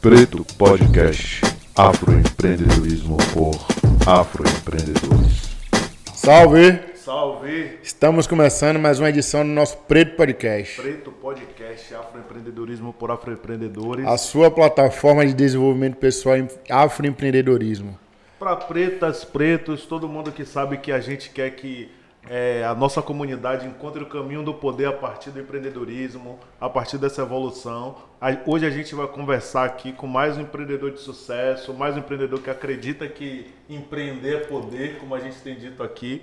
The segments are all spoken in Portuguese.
Preto Podcast Afroempreendedorismo por Afroempreendedores. Salve! Salve! Estamos começando mais uma edição do nosso Preto Podcast. Preto Podcast Afroempreendedorismo por Afroempreendedores. A sua plataforma de desenvolvimento pessoal em afroempreendedorismo. Para pretas, pretos, todo mundo que sabe que a gente quer que é, a nossa comunidade encontre o caminho do poder a partir do empreendedorismo, a partir dessa evolução. Hoje a gente vai conversar aqui com mais um empreendedor de sucesso, mais um empreendedor que acredita que empreender é poder, como a gente tem dito aqui.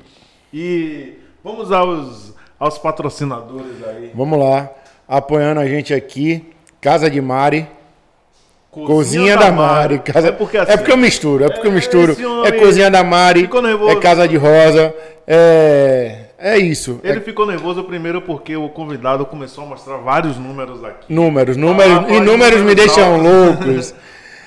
E vamos aos, aos patrocinadores aí. Vamos lá, apoiando a gente aqui, Casa de Mari, Cozinha, da Mari. Casa... É porque assim, é porque eu misturo, é porque eu é, misturo. homem É Cozinha da Mari, é Casa de Rosa, é, é isso. Ele É ficou nervoso primeiro porque o convidado começou a mostrar vários números aqui. números, números, Ah, e números me deixam altos. loucos.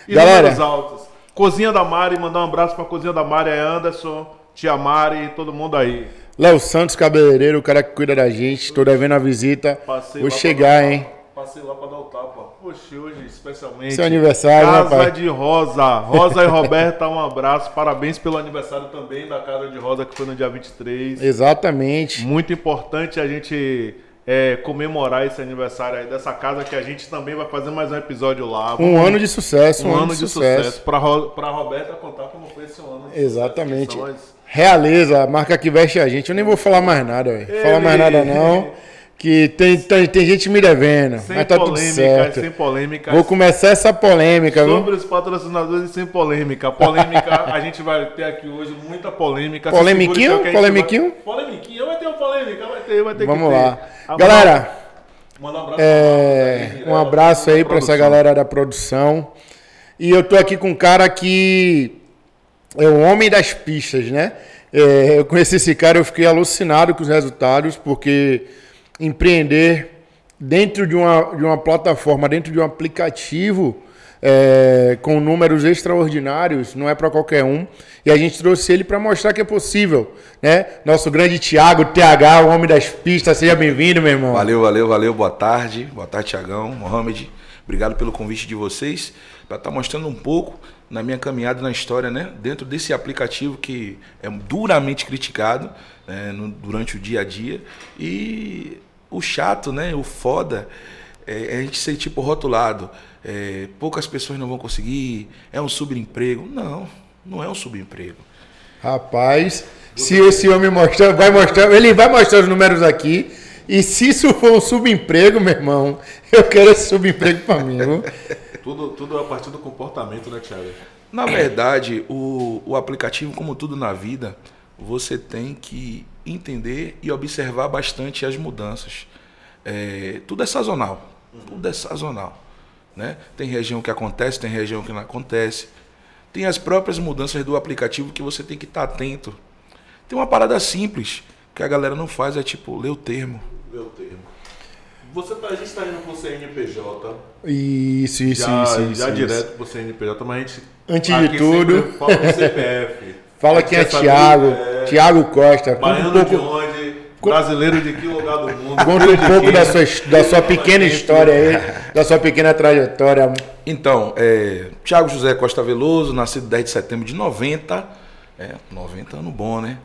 E Galera, números altos. Cozinha da Mari, mandar um abraço pra Cozinha da Mari, é Anderson, Tia Mari e todo mundo aí. Léo Santos, cabeleireiro, o cara que cuida da gente, tô devendo a visita. Passei Vou chegar, hein? Passei lá pra dar o tapa. Poxa, hoje especialmente. Seu aniversário, né, Casa pai? de Rosa. Rosa e Roberta, um abraço. Parabéns pelo aniversário também da Casa de Rosa, que foi no dia 23. Exatamente. Muito importante a gente é, comemorar esse aniversário aí dessa casa que a gente também vai fazer mais um episódio lá. Um ano de sucesso, um ano de sucesso. Pra, Ro- pra Roberta contar como foi esse ano. Exatamente. sucesso. as- Realeza, a marca que veste a gente. Eu nem vou falar mais nada, velho. Falar mais nada não. Que tem, tem, tem gente me devendo. Sem mas tá tudo certo. sem polêmicas. Vou começar essa polêmica, viu? Sobre os patrocinadores sem polêmica. Polêmica, a gente vai ter aqui hoje muita polêmica. Se Polemiquinho? a gente Polemiquinho? Vai... Polemiquinho, vai ter uma polêmica, vai ter, vai ter Vamos que ter. lá. Ah, Galera, manda um abraço, é, pra um Marcos abraço aí da pra essa galera da produção. E eu tô aqui com um cara que é o homem das pistas, né? É, eu conheci esse cara, eu fiquei alucinado com os resultados, porque empreender dentro de uma, de uma plataforma, dentro de um aplicativo é, com números extraordinários, não é para qualquer um. E a gente trouxe ele para mostrar que é possível, né? Nosso grande Thiago, TH, o homem das pistas, seja bem-vindo, meu irmão. Valeu, valeu, valeu. Boa tarde. Boa tarde, Tiagão, Mohamed. Obrigado pelo convite de vocês para estar mostrando um pouco na minha caminhada na história, né? Dentro desse aplicativo que é duramente criticado né? no- durante o dia a dia. E o chato, né? O foda é a gente ser tipo rotulado. É, poucas pessoas não vão conseguir. É um subemprego. Não, não é um subemprego. Rapaz, se esse homem mostrar, vai mostrar, ele vai mostrar os números aqui. E se isso for um subemprego, meu irmão, eu quero esse subemprego para mim, viu? Tudo, tudo a partir do comportamento, né, Thiago? Na verdade, o, o aplicativo, como tudo na vida, você tem que entender e observar bastante as mudanças. É, tudo é sazonal. Tudo é sazonal. Né? Tem região que acontece, tem região que não acontece. Tem as próprias mudanças do aplicativo que você tem que estar atento. Tem uma parada simples que a galera não faz, é tipo ler o termo. Meu termo. Você tá, a gente tá indo pro CNPJ. Isso, isso, já isso, já isso, isso. direto pro CNPJ, mas a gente. Antes aqui de tudo- Fala o CPF. Fala é saber, Thiago, é, Thiago Costa. Conta um Baiano de pouco, onde? Brasileiro de que lugar do mundo? conta um pouco da sua, da sua pequena história aí, da sua pequena trajetória. Então, é, Tiago José Costa Veloso, nascido 10 de setembro de 90. É, 90 ano bom, né?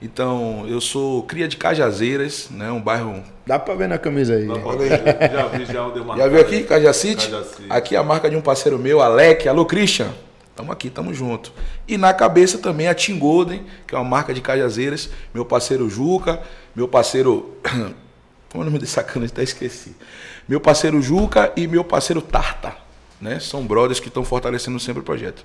Então, eu sou cria de Cajazeiras, né? Um bairro. Dá pra ver na camisa aí. Já vi, já o Já viu aqui, Cajacite? Cajacite. Aqui é a marca de um parceiro meu, Alec. Alô, Christian. Tamo aqui, tamo junto. E na cabeça também a Team Golden, que é uma marca de Cajazeiras. Meu parceiro Juca, meu parceiro. Como é o nome desse sacana? Até esqueci. Meu parceiro Juca e meu parceiro Tarta. Né? São brothers que estão fortalecendo sempre o projeto.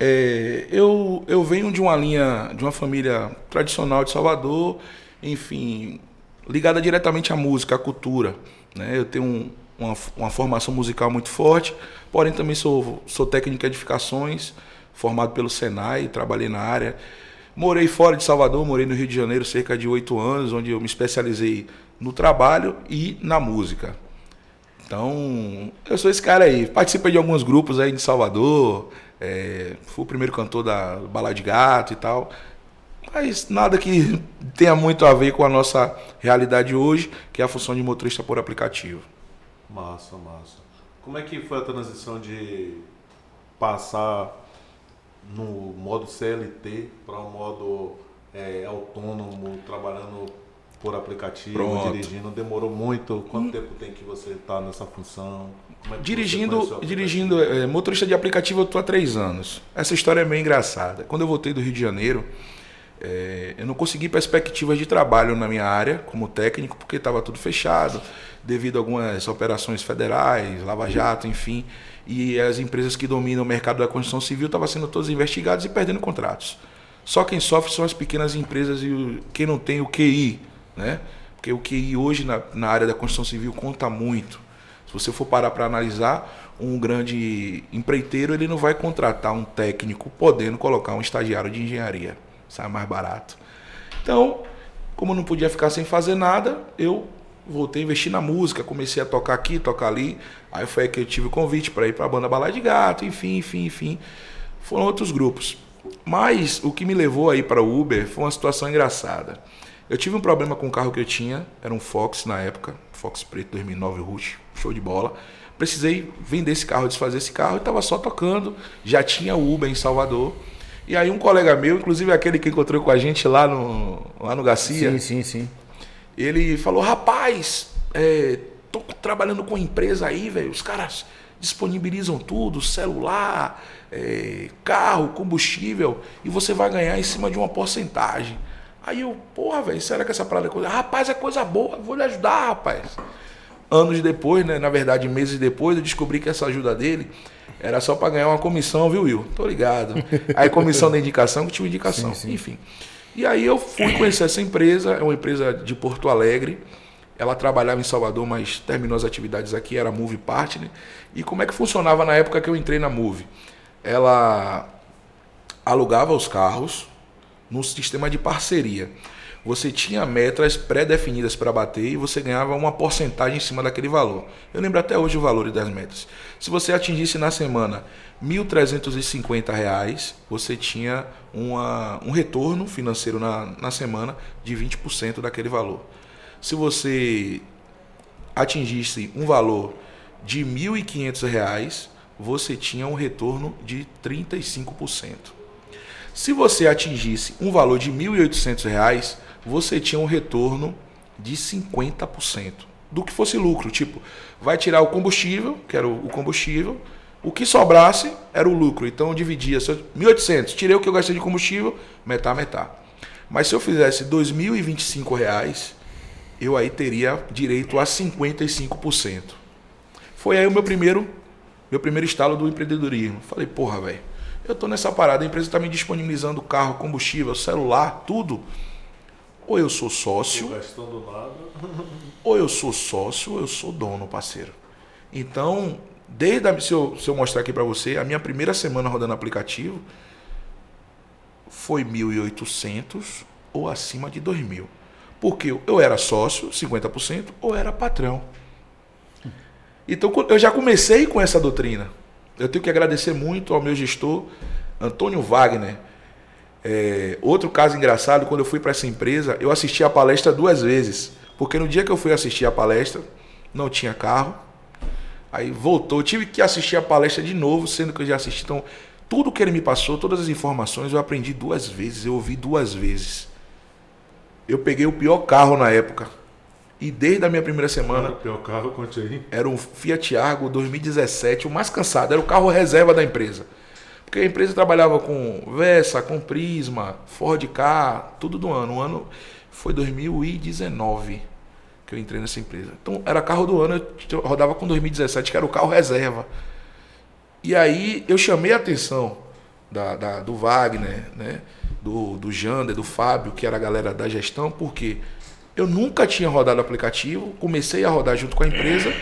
É, eu, eu venho de uma linha, de uma família tradicional de Salvador, enfim, ligada diretamente à música, à cultura. Né? Eu tenho um- uma, uma formação musical muito forte, porém também sou, sou técnico em edificações, formado pelo Senai, trabalhei na área. Morei fora de Salvador, morei no Rio de Janeiro cerca de oito anos, onde eu me especializei no trabalho e na música. Então, eu sou esse cara aí. Participei de alguns grupos aí de Salvador. é, fui o primeiro cantor da Bala de Gato e tal. Mas nada que tenha muito a ver com a nossa realidade hoje, que é a função de motorista por aplicativo. Massa, massa. Como é que foi a transição de passar no modo CLT para o modo é, autônomo, trabalhando por aplicativo, Pronto. dirigindo? Demorou muito? Quanto tempo tem que você está nessa função? É Dirigindo, dirigindo é, motorista de aplicativo eu tô há três anos. Essa história é meio engraçada. Quando eu voltei do Rio de Janeiro, é, eu não consegui perspectivas de trabalho na minha área como técnico, porque estava tudo fechado, devido a algumas operações federais, Lava Jato, enfim. E as empresas que dominam o mercado da construção civil estavam sendo todas investigadas e perdendo contratos. Só quem sofre são as pequenas empresas e quem não tem o QI, né? Porque o QI hoje na, na área da construção civil conta muito. Se você for parar para analisar, um grande empreiteiro ele não vai contratar um técnico podendo colocar um estagiário de engenharia, sai mais barato. Então, como eu não podia ficar sem fazer nada, eu voltei a investir na música, comecei a tocar aqui, tocar ali. Aí foi aí que eu tive o convite para ir para a banda Balai de Gato, enfim, enfim, enfim. Foram outros grupos. Mas o que me levou aí para o Uber foi uma situação engraçada. Eu tive um problema com o carro que eu tinha, era um Fox na época, Fox Preto 2009 Rush, show de bola. Precisei vender esse carro, desfazer esse carro e estava só tocando. Já tinha Uber em Salvador. E aí um colega meu, inclusive aquele que encontrou com a gente lá no, lá no Garcia, Sim, sim, sim. Ele falou: rapaz, é, tô trabalhando com empresa aí, velho. Os caras disponibilizam tudo, celular, é, carro, combustível, e você vai ganhar em cima de uma porcentagem. Aí eu, porra, velho, será que essa parada é coisa? Rapaz, é coisa boa, vou lhe ajudar, rapaz. Anos depois, né? Na verdade, meses depois, eu descobri que essa ajuda dele era só para ganhar uma comissão, viu, Will? Tô ligado. Aí comissão da indicação, que tinha indicação. Sim, sim. Enfim. E aí eu fui conhecer essa empresa, é uma empresa de Porto Alegre. Ela trabalhava em Salvador, mas terminou as atividades aqui, era Move Partner. E como é que funcionava na época que eu entrei na Move? Ela alugava os carros no sistema de parceria. Você tinha metas pré-definidas para bater e você ganhava uma porcentagem em cima daquele valor. Eu lembro até hoje o valor das metas. Se você atingisse na semana 1.350 reais, você tinha uma, um retorno financeiro na, na semana de 20% daquele valor. Se você atingisse um valor de 1.500 reais, você tinha um retorno de 35%. Se você atingisse um valor de 1.800 reais, você tinha um retorno de 50% do que fosse lucro. Tipo, vai tirar o combustível, que era o combustível, o que sobrasse era o lucro. Então eu dividia se eu- 1.800, tirei o que eu gastei de combustível, metá, metá. Mas se eu fizesse 2.025 reais, eu aí teria direito a 55%. Foi aí o meu primeiro, meu primeiro estalo do empreendedorismo. Falei, porra, velho, eu tô nessa parada, a empresa está me disponibilizando carro, combustível, celular, tudo. Ou eu sou sócio, ou eu sou sócio, ou eu sou dono, parceiro. Então, desde a, se, eu, se eu mostrar aqui para você, a minha primeira semana rodando aplicativo foi 1.800 ou acima de 2.000. Porque eu- eu era sócio, 50%, ou era patrão. Então, eu já comecei com essa doutrina. Eu tenho que agradecer muito ao meu gestor, Antônio Wagner. É, outro caso engraçado, quando eu fui para essa empresa, eu assisti a palestra duas vezes. Porque no dia que eu fui assistir a palestra, não tinha carro. Aí voltou, eu tive que assistir a palestra de novo, sendo que eu já assisti. Então, tudo que ele me passou, todas as informações, eu aprendi duas vezes, eu ouvi duas vezes. Eu peguei o pior carro na época. E desde a minha primeira semana, Mano, pior carro, conte aí. era um Fiat Argo 2017, o mais cansado, era o carro reserva da empresa. Porque a empresa trabalhava com Versa, com Prisma, Ford K, tudo do ano. O ano foi 2019 que eu entrei nessa empresa. Então era carro do ano, eu rodava com 2017, que era o carro reserva. E aí eu chamei a atenção da, da- do Wagner, né? do, do Jander, do Fábio, que era a galera da gestão, porque eu nunca tinha rodado aplicativo, comecei a rodar junto com a empresa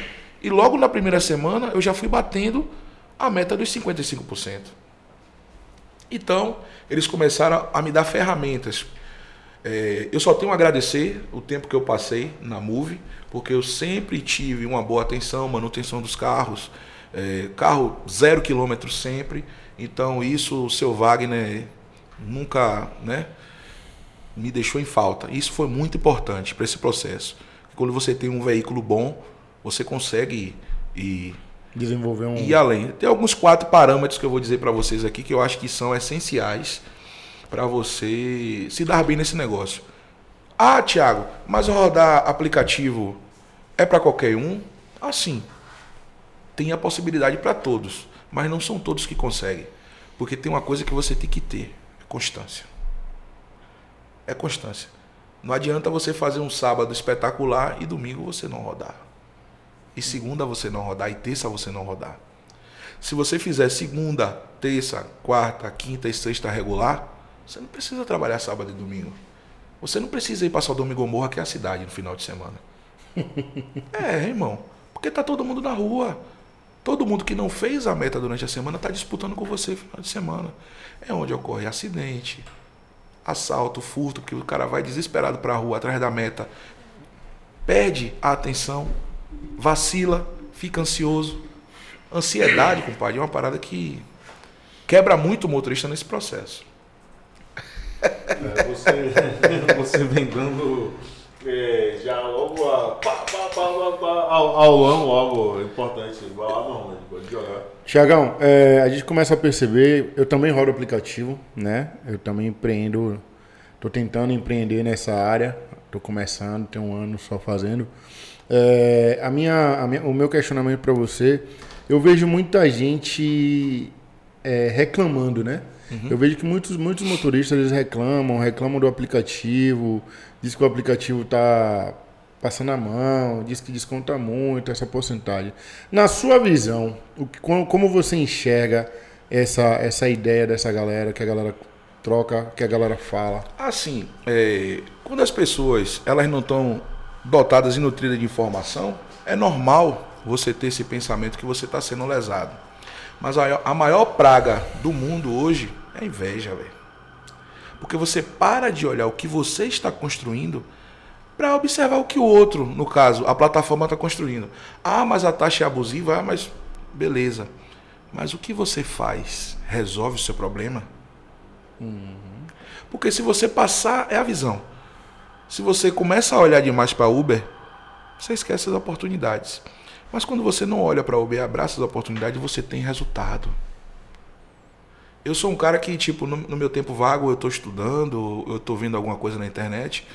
e logo na primeira semana eu já fui batendo a meta dos 55%. Então, eles começaram a me dar ferramentas. É, eu só tenho a agradecer o tempo que eu passei na Move, porque eu sempre tive uma boa atenção, manutenção dos carros, é, carro zero quilômetro sempre. Então, isso o seu Wagner nunca né, me deixou em falta. Isso foi muito importante para esse processo. Quando você tem um veículo bom, você consegue ir, Desenvolver um. E além. Tem alguns quatro parâmetros que eu vou dizer para vocês aqui que eu acho que são essenciais para você se dar bem nesse negócio. Ah, Thiago, mas rodar aplicativo é para qualquer um? Assim. Tem a possibilidade para todos, mas não são todos que conseguem. Porque tem uma coisa que você tem que ter: é constância. É constância. Não adianta você fazer um sábado espetacular e domingo você não rodar. E segunda você não rodar e terça você não rodar. Se você fizer segunda, terça, quarta, quinta e sexta regular, você não precisa trabalhar sábado e domingo. Você não precisa ir para Sodoma e Gomorra, que é a cidade, no final de semana. é, irmão. Porque tá todo mundo na rua. Todo mundo que não fez a meta durante a semana está disputando com você no final de semana. É onde ocorre acidente, assalto, furto, porque o cara vai desesperado para a rua atrás da meta, perde a atenção, vacila, fica ansioso. Ansiedade, compadre, é uma parada que quebra muito o motorista nesse processo. É, você, você vem dando é, já logo a, pá, pá, pá, ao, longo algo importante. Vai lá, não, né? pode jogar. Tiagão, é, a gente começa a perceber, eu também rodo aplicativo, né? Eu também empreendo, tô tentando empreender nessa área, tô começando, tem um ano só fazendo. É, a minha, a minha, o meu questionamento para você, eu vejo muita gente é, reclamando, né? Uhum. Eu vejo que muitos, muitos motoristas eles reclamam, reclamam do aplicativo, diz que o aplicativo está passando a mão, diz que desconta muito essa porcentagem. Na sua visão, o que, como você enxerga essa, essa ideia dessa galera, que a galera troca, que a galera fala? Assim, é, quando as pessoas elas não estão dotadas e nutridas de informação, é normal você ter esse pensamento que você está sendo lesado. Mas a, maior praga do mundo hoje é a inveja, velho. Porque você para de olhar o que você está construindo para observar o que o outro, no caso, a plataforma está construindo. Ah, mas a taxa é abusiva, ah, mas beleza. Mas o que você faz resolve o seu problema? Uhum. Porque se você passar, é a visão. Se você começa a olhar demais para Uber, você esquece as oportunidades. Mas quando você não olha para Uber e abraça as oportunidades, você tem resultado. Eu sou um cara que, tipo, no, no meu tempo vago, eu estou estudando, eu estou vendo alguma coisa na internet.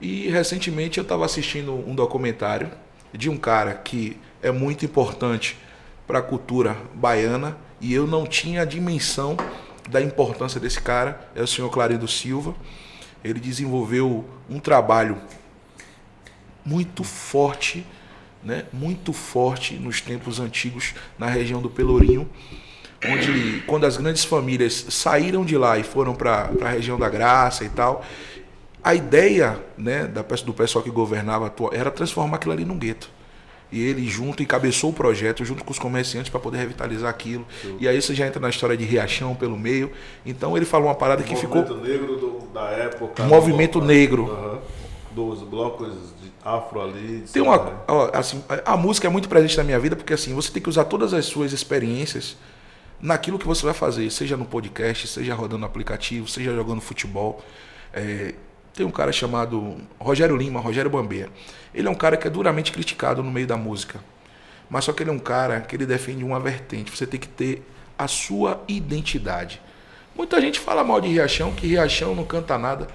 E recentemente eu estava assistindo um documentário de um cara que é muito importante para a cultura baiana e eu não tinha a dimensão da importância desse cara, é o senhor Clarindo Silva. Ele desenvolveu um trabalho muito forte, né? muito forte nos tempos antigos na região do Pelourinho, onde quando as grandes famílias saíram de lá e foram para a região da Graça e tal, a ideia né, da, do pessoal que governava era transformar aquilo ali num gueto. E ele junto encabeçou o projeto junto com os comerciantes para poder revitalizar aquilo. Sim. E aí você já entra na história de Riachão pelo meio. Então ele falou uma parada o que ficou. Movimento negro do, da época. Movimento do, negro. Uhum, dos blocos de afro ali. Tem uma. Ó, assim, a música é muito presente na minha vida porque assim, você tem que usar todas as suas experiências naquilo que você vai fazer, seja no podcast, seja rodando aplicativo, seja jogando futebol. É, tem um cara chamado Rogério Lima, Rogério Bambeia. Ele é um cara que é duramente criticado no meio da música. Mas só que ele é um cara que ele defende uma vertente. Você tem que ter a sua identidade. Muita gente fala mal de Riachão, que Riachão não canta nada.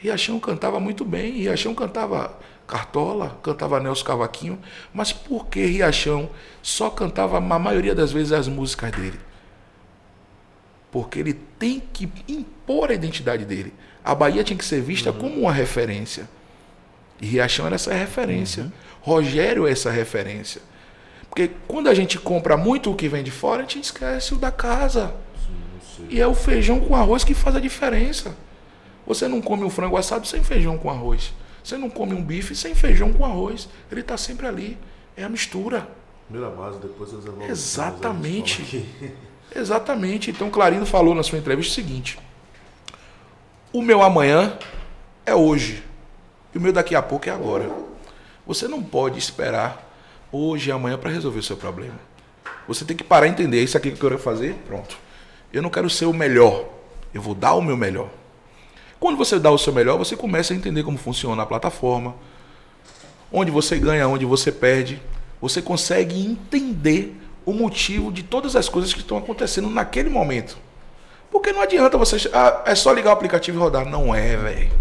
Riachão cantava muito bem, Riachão cantava Cartola, cantava Nelson Cavaquinho, mas por que Riachão só cantava a maioria das vezes as músicas dele? Porque ele tem que impor a identidade dele. A Bahia tinha que ser vista uhum. como uma referência. E Riachão era essa referência. Uhum. Rogério é essa referência. Porque quando a gente compra muito o que vem de fora, a gente esquece o da casa. Sim, e é o feijão com arroz que faz a diferença. Você não come um frango assado sem feijão com arroz. Você não come um bife sem feijão com arroz. Ele está sempre ali. É a mistura. Primeira base, depois as evoluções. Exatamente. Exatamente. Então Clarindo falou na sua entrevista o seguinte: o meu amanhã é hoje. E o meu daqui a pouco é agora. Você não pode esperar hoje e amanhã para resolver o seu problema. Você tem que parar e entender. Isso aqui que eu quero fazer, pronto. Eu não quero ser o melhor. Eu vou dar o meu melhor. Quando você dá o seu melhor, você começa a entender como funciona a plataforma, onde você ganha, onde você perde. Você consegue entender o motivo de todas as coisas que estão acontecendo naquele momento. Porque não adianta você. Ah, é só ligar o aplicativo e rodar. Não é, velho.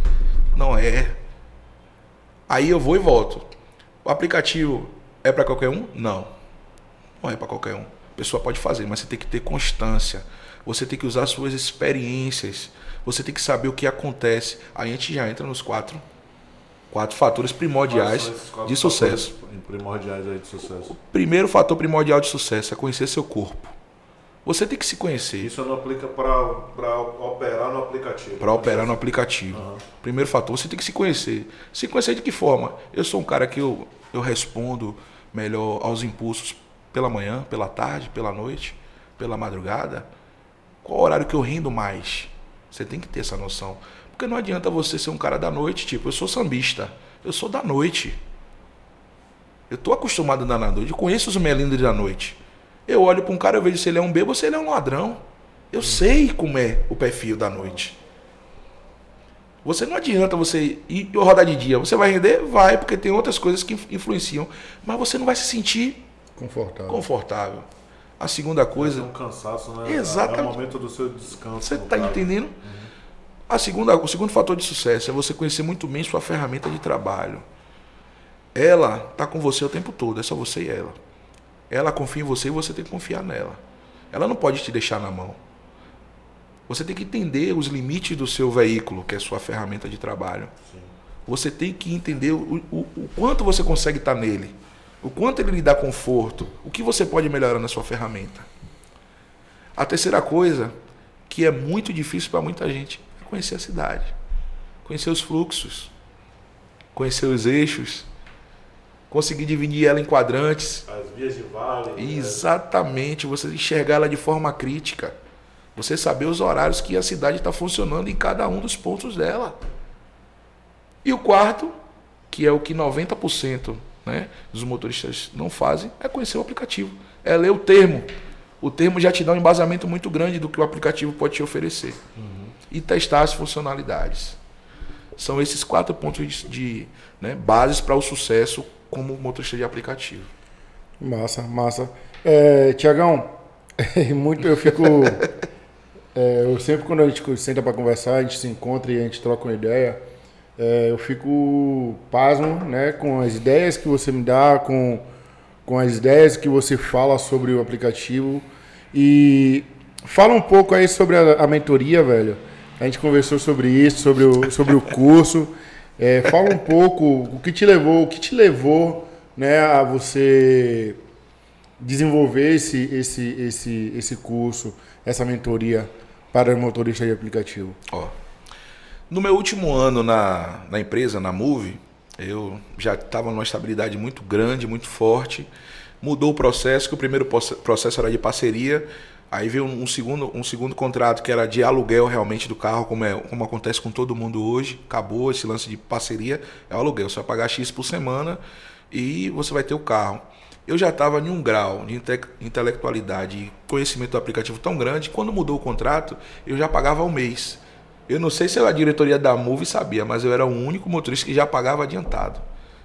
Não é. Aí eu vou e volto. O aplicativo é para qualquer um? Não. Não é para qualquer um. A pessoa pode fazer, mas você tem que ter constância. Você tem que usar suas experiências. Você tem que saber o que acontece. Aí a gente já entra nos quatro, quatro fatores primordiais quatro de sucesso. Primordiais aí de sucesso. O primeiro fator primordial de sucesso é conhecer seu corpo. Você tem que se conhecer Isso não aplica para operar no aplicativo. para operar no aplicativo. Aham. Primeiro fator, você tem que se conhecer. Se conhecer de que forma? Eu sou um cara que eu, eu respondo melhor aos impulsos pela manhã, pela tarde, pela noite, pela madrugada. Qual horário que eu rendo mais? Você tem que ter essa noção. Porque não adianta você ser um cara da noite, tipo, eu sou sambista. Eu sou da noite. Eu tô acostumado a andar na noite. Eu conheço os melindres da noite. Eu olho para um cara, eu vejo se ele é um bebo ou se ele é um ladrão. Eu sei como é o perfil da noite. Você não adianta você ir rodar de dia. Você vai render? Vai, porque tem outras coisas que influ- influenciam. Mas você não vai se sentir Confortável. confortável. A segunda É coisa, um cansaço, né? Exatamente. É o momento do seu descanso. você está entendendo? A segunda, o segundo fator de sucesso é você conhecer muito bem sua ferramenta de trabalho. Ela está com você o tempo todo, é só você e ela. Ela confia em você e você tem que confiar nela. Ela não pode te deixar na mão. Você tem que entender os limites do seu veículo, que é a sua ferramenta de trabalho. Você tem que entender o, o- o quanto você consegue estar nele, o quanto ele lhe dá conforto, o que você pode melhorar na sua ferramenta. A terceira coisa, que é muito difícil para muita gente, é conhecer a cidade, conhecer os fluxos, conhecer os eixos, conseguir dividir ela em quadrantes. As vias de vale. né? Exatamente, você enxergar ela de forma crítica. Você saber os horários que a cidade está funcionando em cada um dos pontos dela. E o quarto, que é o que 90% né, dos motoristas não fazem, é conhecer o aplicativo. É ler o termo. O termo já te dá um embasamento muito grande do que o aplicativo pode te oferecer. E testar as funcionalidades. São esses quatro pontos de, de, né, bases para o sucesso como motorista de aplicativo. Massa, massa. É, Tiagão, muito eu fico. é, eu sempre quando a gente senta para conversar, a gente se encontra e a gente troca uma ideia. é, eu fico pasmo, né, com as ideias que você me dá, com, com as ideias que você fala sobre o aplicativo e fala um pouco aí sobre a, a mentoria, velho. A gente conversou sobre isso, sobre o, sobre o curso. É, fala um pouco o que te levou, o que te levou, né, a você desenvolver esse, esse, esse, esse curso, essa mentoria para motorista de aplicativo. Ó, no meu último ano na, na empresa, na Move, eu já estava numa estabilidade muito grande, muito forte. Mudou o processo, que o primeiro proce- processo era de parceria. Aí veio um segundo, um segundo contrato que era de aluguel realmente do carro, como, é, como acontece com todo mundo hoje. Acabou esse lance de parceria, é o aluguel. Você vai pagar X por semana e você vai ter o carro. Eu já estava em um grau de inte- intelectualidade e conhecimento do aplicativo tão grande, quando mudou o contrato, eu já pagava ao mês. Eu não sei se a diretoria da Move sabia, mas eu era o único motorista que já pagava adiantado.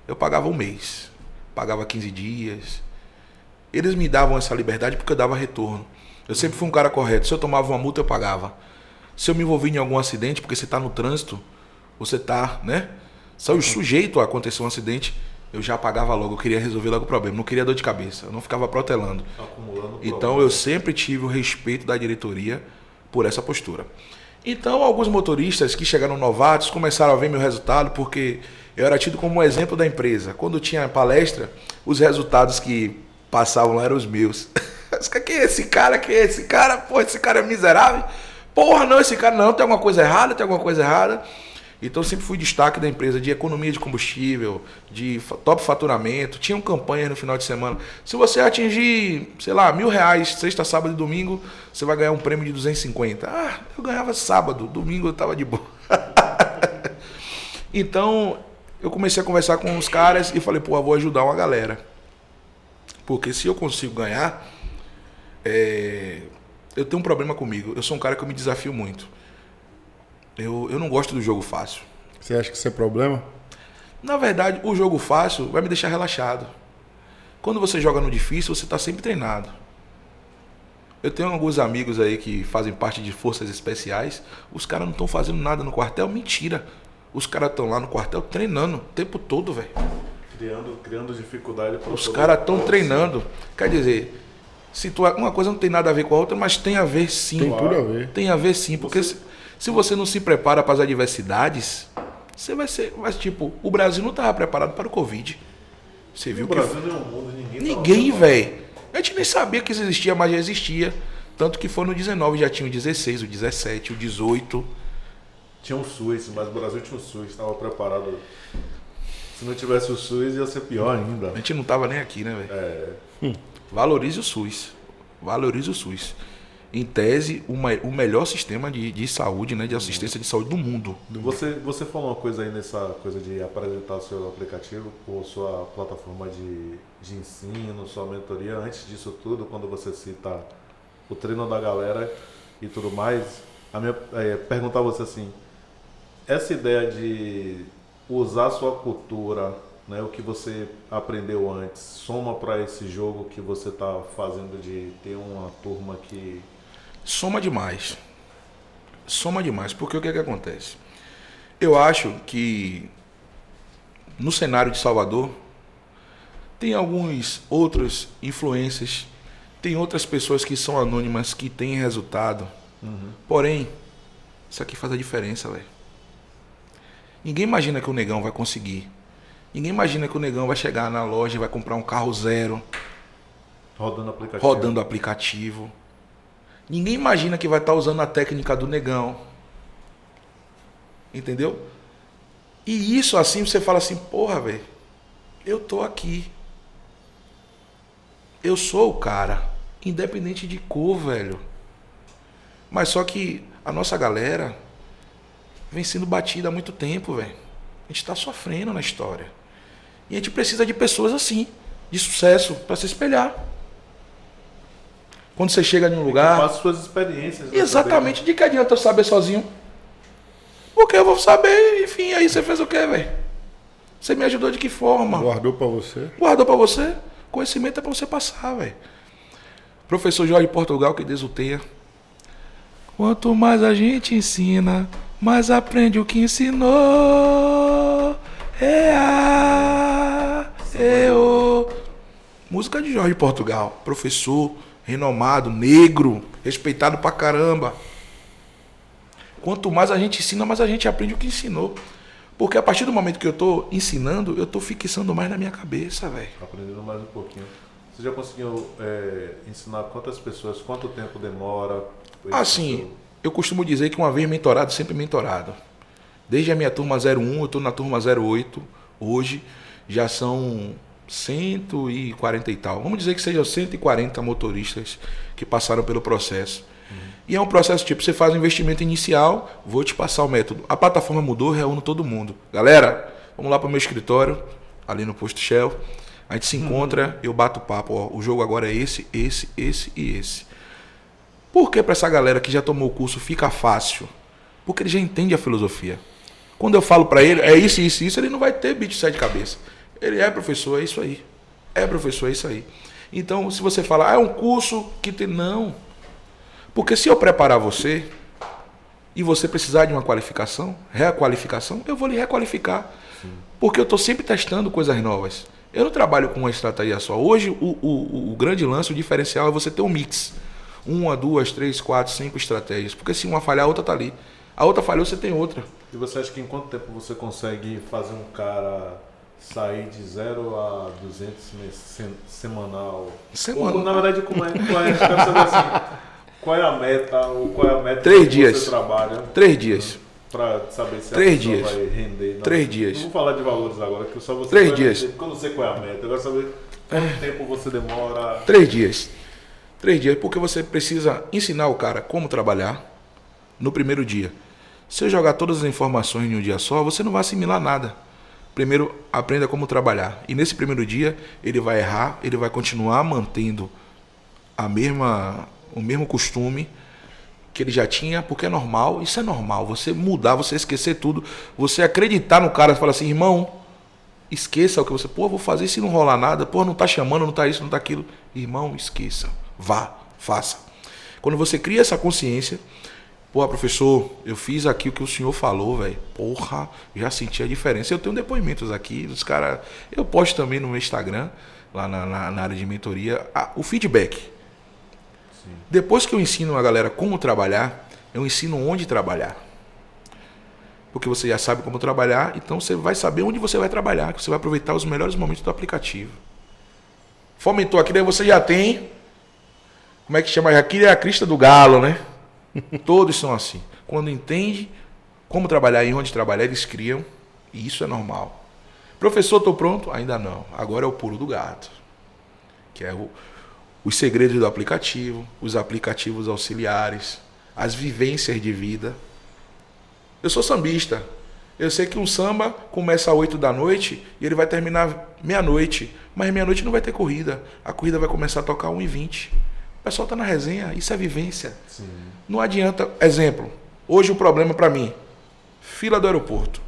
Eu pagava um mês, pagava 15 dias. Eles me davam essa liberdade porque eu dava retorno. Eu sempre fui um cara correto. Se eu tomava uma multa, eu pagava. Se eu me envolvi em algum acidente, porque você está no trânsito, você está, né? Saiu sujeito a acontecer um acidente, eu já pagava logo. Eu queria resolver logo o problema. Não queria dor de cabeça. Eu não ficava protelando. Acumulando Então problema. eu sempre tive o respeito da diretoria por essa postura. Então alguns motoristas que chegaram novatos começaram a ver meu resultado porque eu era tido como um exemplo da empresa. Quando tinha palestra, os resultados que passavam lá eram os meus. Quem é esse cara? Quem é esse cara? Pô, esse cara é miserável. Porra, não, esse cara não, tem alguma coisa errada, tem alguma coisa errada. Então sempre fui destaque da empresa de economia de combustível, de top faturamento. Tinham campanhas no final de semana. Se você atingir, sei lá, mil reais, sexta, sábado e domingo, você vai ganhar um prêmio de 250. Ah, eu ganhava sábado, domingo eu tava de boa. então eu comecei a conversar com os caras e falei, pô, vou ajudar uma galera. Porque se eu consigo ganhar, é, eu tenho um problema comigo. Eu sou um cara que eu me desafio muito. Eu, eu não gosto do jogo fácil. Você acha que isso é problema? Na verdade, o jogo fácil vai me deixar relaxado. Quando você joga no difícil, você está sempre treinado. Eu tenho alguns amigos aí que fazem parte de forças especiais. Os caras não estão fazendo nada no quartel. Mentira. Os caras estão lá no quartel treinando o tempo todo, velho. Criando, criando dificuldade para Os caras estão treinando. Quer dizer, se tu, uma coisa não tem nada a ver com a outra, mas tem a ver sim. Tem tudo a ver. Tem a ver sim, porque se, se você não se prepara para as adversidades, você vai ser. Mas, tipo, o Brasil não estava preparado para o Covid. Você viu O que. Brasil não é um mundo, ninguém Ninguém, velho. A gente nem sabia que isso existia, mas já existia. Tanto que foi no 19, já tinha o 16, o 17, o 18. Tinha um SUS, mas o Brasil tinha um SUS, estava preparado. Se não tivesse o SUS, ia ser pior ainda. A gente não tava nem aqui, né, velho? É, Valorize o SUS. Valorize o SUS. Em tese, o, mai- o melhor sistema de, de saúde, né? De assistência de saúde do mundo. Você, você falou uma coisa aí nessa coisa de apresentar seu aplicativo ou sua plataforma de, de ensino, sua mentoria. Antes disso tudo, quando você cita o treino da galera e tudo mais, a minha é, perguntar a você assim, essa ideia de usar sua cultura, né, o que você aprendeu antes, soma para esse jogo que você está fazendo de ter uma turma que Soma demais. Soma demais. Porque o que é que acontece? Eu acho que no cenário de Salvador tem alguns outros influências, tem outras pessoas que são anônimas que têm resultado. Porém, isso aqui faz a diferença, velho. Ninguém imagina que o negão vai conseguir. Ninguém imagina que o negão vai chegar na loja e vai comprar um carro zero, rodando aplicativo. rodando aplicativo. Ninguém imagina que vai estar usando a técnica do negão. Entendeu? E isso assim você fala assim, porra, velho, eu tô aqui. Eu sou o cara, independente de cor, velho. Mas só que a nossa galera vem sendo batida há muito tempo, velho. A gente tá sofrendo na história. E a gente precisa de pessoas assim, de sucesso, para se espelhar. Quando você chega em um lugar. Faça suas experiências. né, Exatamente, de que adianta eu saber sozinho? Porque eu vou saber, enfim, aí você fez o quê, velho? Você me ajudou de que forma? Guardou pra você? Guardou pra você? Conhecimento é pra você passar, velho. Professor Jorge Portugal, que Deus o tenha. Quanto mais a gente ensina, mais aprende o que ensinou. É a, é o. Música de Jorge Portugal, professor renomado, negro, respeitado pra caramba. Quanto mais a gente ensina, mais a gente aprende o que ensinou. Porque a partir do momento que eu tô ensinando, eu tô fixando mais na minha cabeça, velho. Aprendendo mais um pouquinho. Você já conseguiu é, ensinar quantas pessoas, quanto tempo demora? Assim, eu costumo dizer que uma vez mentorado, sempre mentorado. Desde a minha turma 01, eu estou na turma 08, hoje já são 140 e tal. Vamos dizer que sejam 140 motoristas que passaram pelo processo. E é um processo tipo, você faz um investimento inicial, vou te passar o método. A plataforma mudou, reúno todo mundo. Galera, vamos lá para o meu escritório, ali no posto Shell. A gente se encontra, eu bato papo. Ó, o jogo agora é esse, esse, esse e esse. Por que para essa galera que já tomou o curso fica fácil? Porque ele já entende a filosofia. Quando eu falo para ele, é isso, isso, isso, ele não vai ter bicho de cabeça. Ele é professor, é isso aí. É professor, é isso aí. Então, se você falar, ah, é um curso que tem. Não. Porque se eu preparar você e você precisar de uma qualificação, requalificação, eu vou lhe requalificar. Porque eu estou sempre testando coisas novas. Eu não trabalho com uma estratégia só. Hoje, o, o, o grande lance, o diferencial é você ter um mix. Uma, duas, três, quatro, cinco estratégias. Porque se uma falhar, a outra tá ali. A outra falhou, você tem outra. E você acha que em quanto tempo você consegue fazer um cara sair de 0 a 200 me- sem- semanal? Semanal. Ou, na verdade, como é, qual é, eu quero saber assim, qual é a meta, ou qual é a meta Três que dias. você trabalha Três dias. para saber se Três dias. vai render? Não, Três dias. Não vou falar de valores agora, que só você Três dias. dizer, porque eu não sei qual é a meta. Eu quero saber quanto tempo você demora. Três dias. Três dias, porque você precisa ensinar o cara como trabalhar no primeiro dia. Se eu jogar todas as informações em um dia só, você não vai assimilar nada. Primeiro, aprenda como trabalhar. E nesse primeiro dia, ele vai errar, ele vai continuar mantendo a mesma, o mesmo costume que ele já tinha, porque é normal, isso é normal. Você mudar, você esquecer tudo, você acreditar no cara e falar assim, irmão, esqueça o que você, pô, vou fazer se não rolar nada, pô, não tá chamando, não tá isso, não tá aquilo. Irmão, esqueça. Vá, faça. Quando você cria essa consciência, Pô, professor, eu fiz aqui o que o senhor falou, velho. Porra, já senti a diferença. Eu tenho depoimentos aqui dos caras. Eu posto também no meu Instagram, lá na, na, na área de mentoria, a, o feedback. Sim. Depois que eu ensino a galera como trabalhar, eu ensino onde trabalhar. Porque você já sabe como trabalhar, então você vai saber onde você vai trabalhar, que você vai aproveitar os melhores momentos do aplicativo. Fomentou aqui, daí você já tem. Como é que chama? Aqui é a crista do galo, né? Todos são assim. Quando entende como trabalhar e onde trabalhar, eles criam, e isso é normal. Professor, estou pronto? Ainda não. Agora é o pulo do gato. Que é o, os segredos do aplicativo, os aplicativos auxiliares, as vivências de vida. Eu sou sambista. Eu sei que um samba começa às 8 da noite e ele vai terminar meia-noite. Mas meia-noite não vai ter corrida. A corrida vai começar a tocar 1h20. O pessoal está na resenha, isso é vivência. Sim. Não adianta. Exemplo, hoje o problema para mim, fila do aeroporto.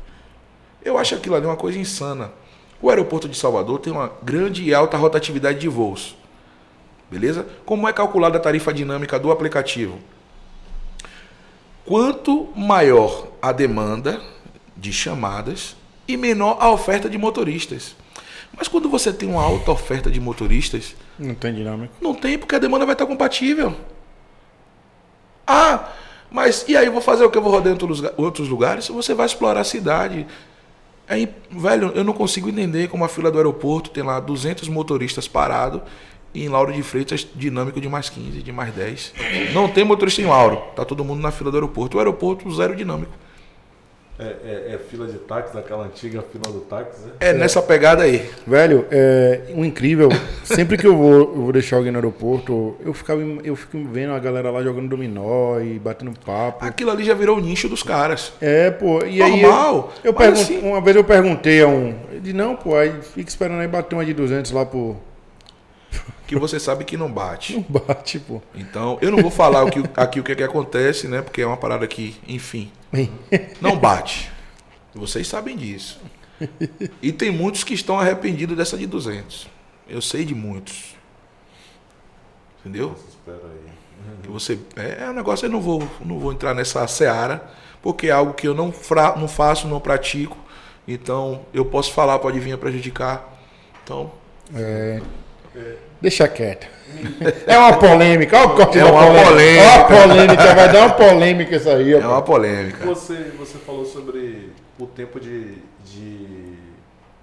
Eu acho aquilo ali uma coisa insana. O aeroporto de Salvador tem uma grande e alta rotatividade de voos. Beleza? Como é calculada a tarifa dinâmica do aplicativo? Quanto maior a demanda de chamadas e menor a oferta de motoristas. Mas quando você tem uma alta oferta de motoristas. Não tem dinâmica. Não tem, porque a demanda vai estar compatível. Ah, mas e aí vou fazer o que? Eu vou rodar em outros lugares? Você vai explorar a cidade. Aí, velho, eu não consigo entender como a fila do aeroporto tem lá 200 motoristas parados e em Lauro de Freitas dinâmico de mais 15, de mais 10. Não tem motorista em Lauro. Tá todo mundo na fila do aeroporto. O aeroporto zero dinâmico. É, é, é, fila de táxi, aquela antiga fila do táxi, né? É, nessa pegada aí. Velho, é um incrível. Sempre que eu vou, eu vou deixar alguém no aeroporto, eu, ficava, eu fico vendo a galera lá jogando dominó e batendo papo. Aquilo ali já virou o nicho dos caras. É, pô. E Normal. Aí eu, eu pergunto, assim... Uma vez eu perguntei a um. Ele disse, não, pô, aí fica esperando aí bater uma de 200 lá por. Que você sabe que não bate. Não bate, pô. Então, eu não vou falar o que, aqui o que, é que acontece, né? Porque é uma parada que, enfim, não bate. Vocês sabem disso. E tem muitos que estão arrependidos dessa de 200. Eu sei de muitos. Entendeu? Espera aí. Que você é, é um negócio eu não vou não vou entrar nessa seara, porque é algo que eu não fra, não faço, não pratico. Então, eu posso falar, pode vir a prejudicar. Então, é, é. Deixa quieto. É uma polêmica. Olha o corte é uma polêmica. polêmica. Olha a polêmica. Vai dar uma polêmica isso aí. É uma polêmica. Você, você falou sobre o tempo de, de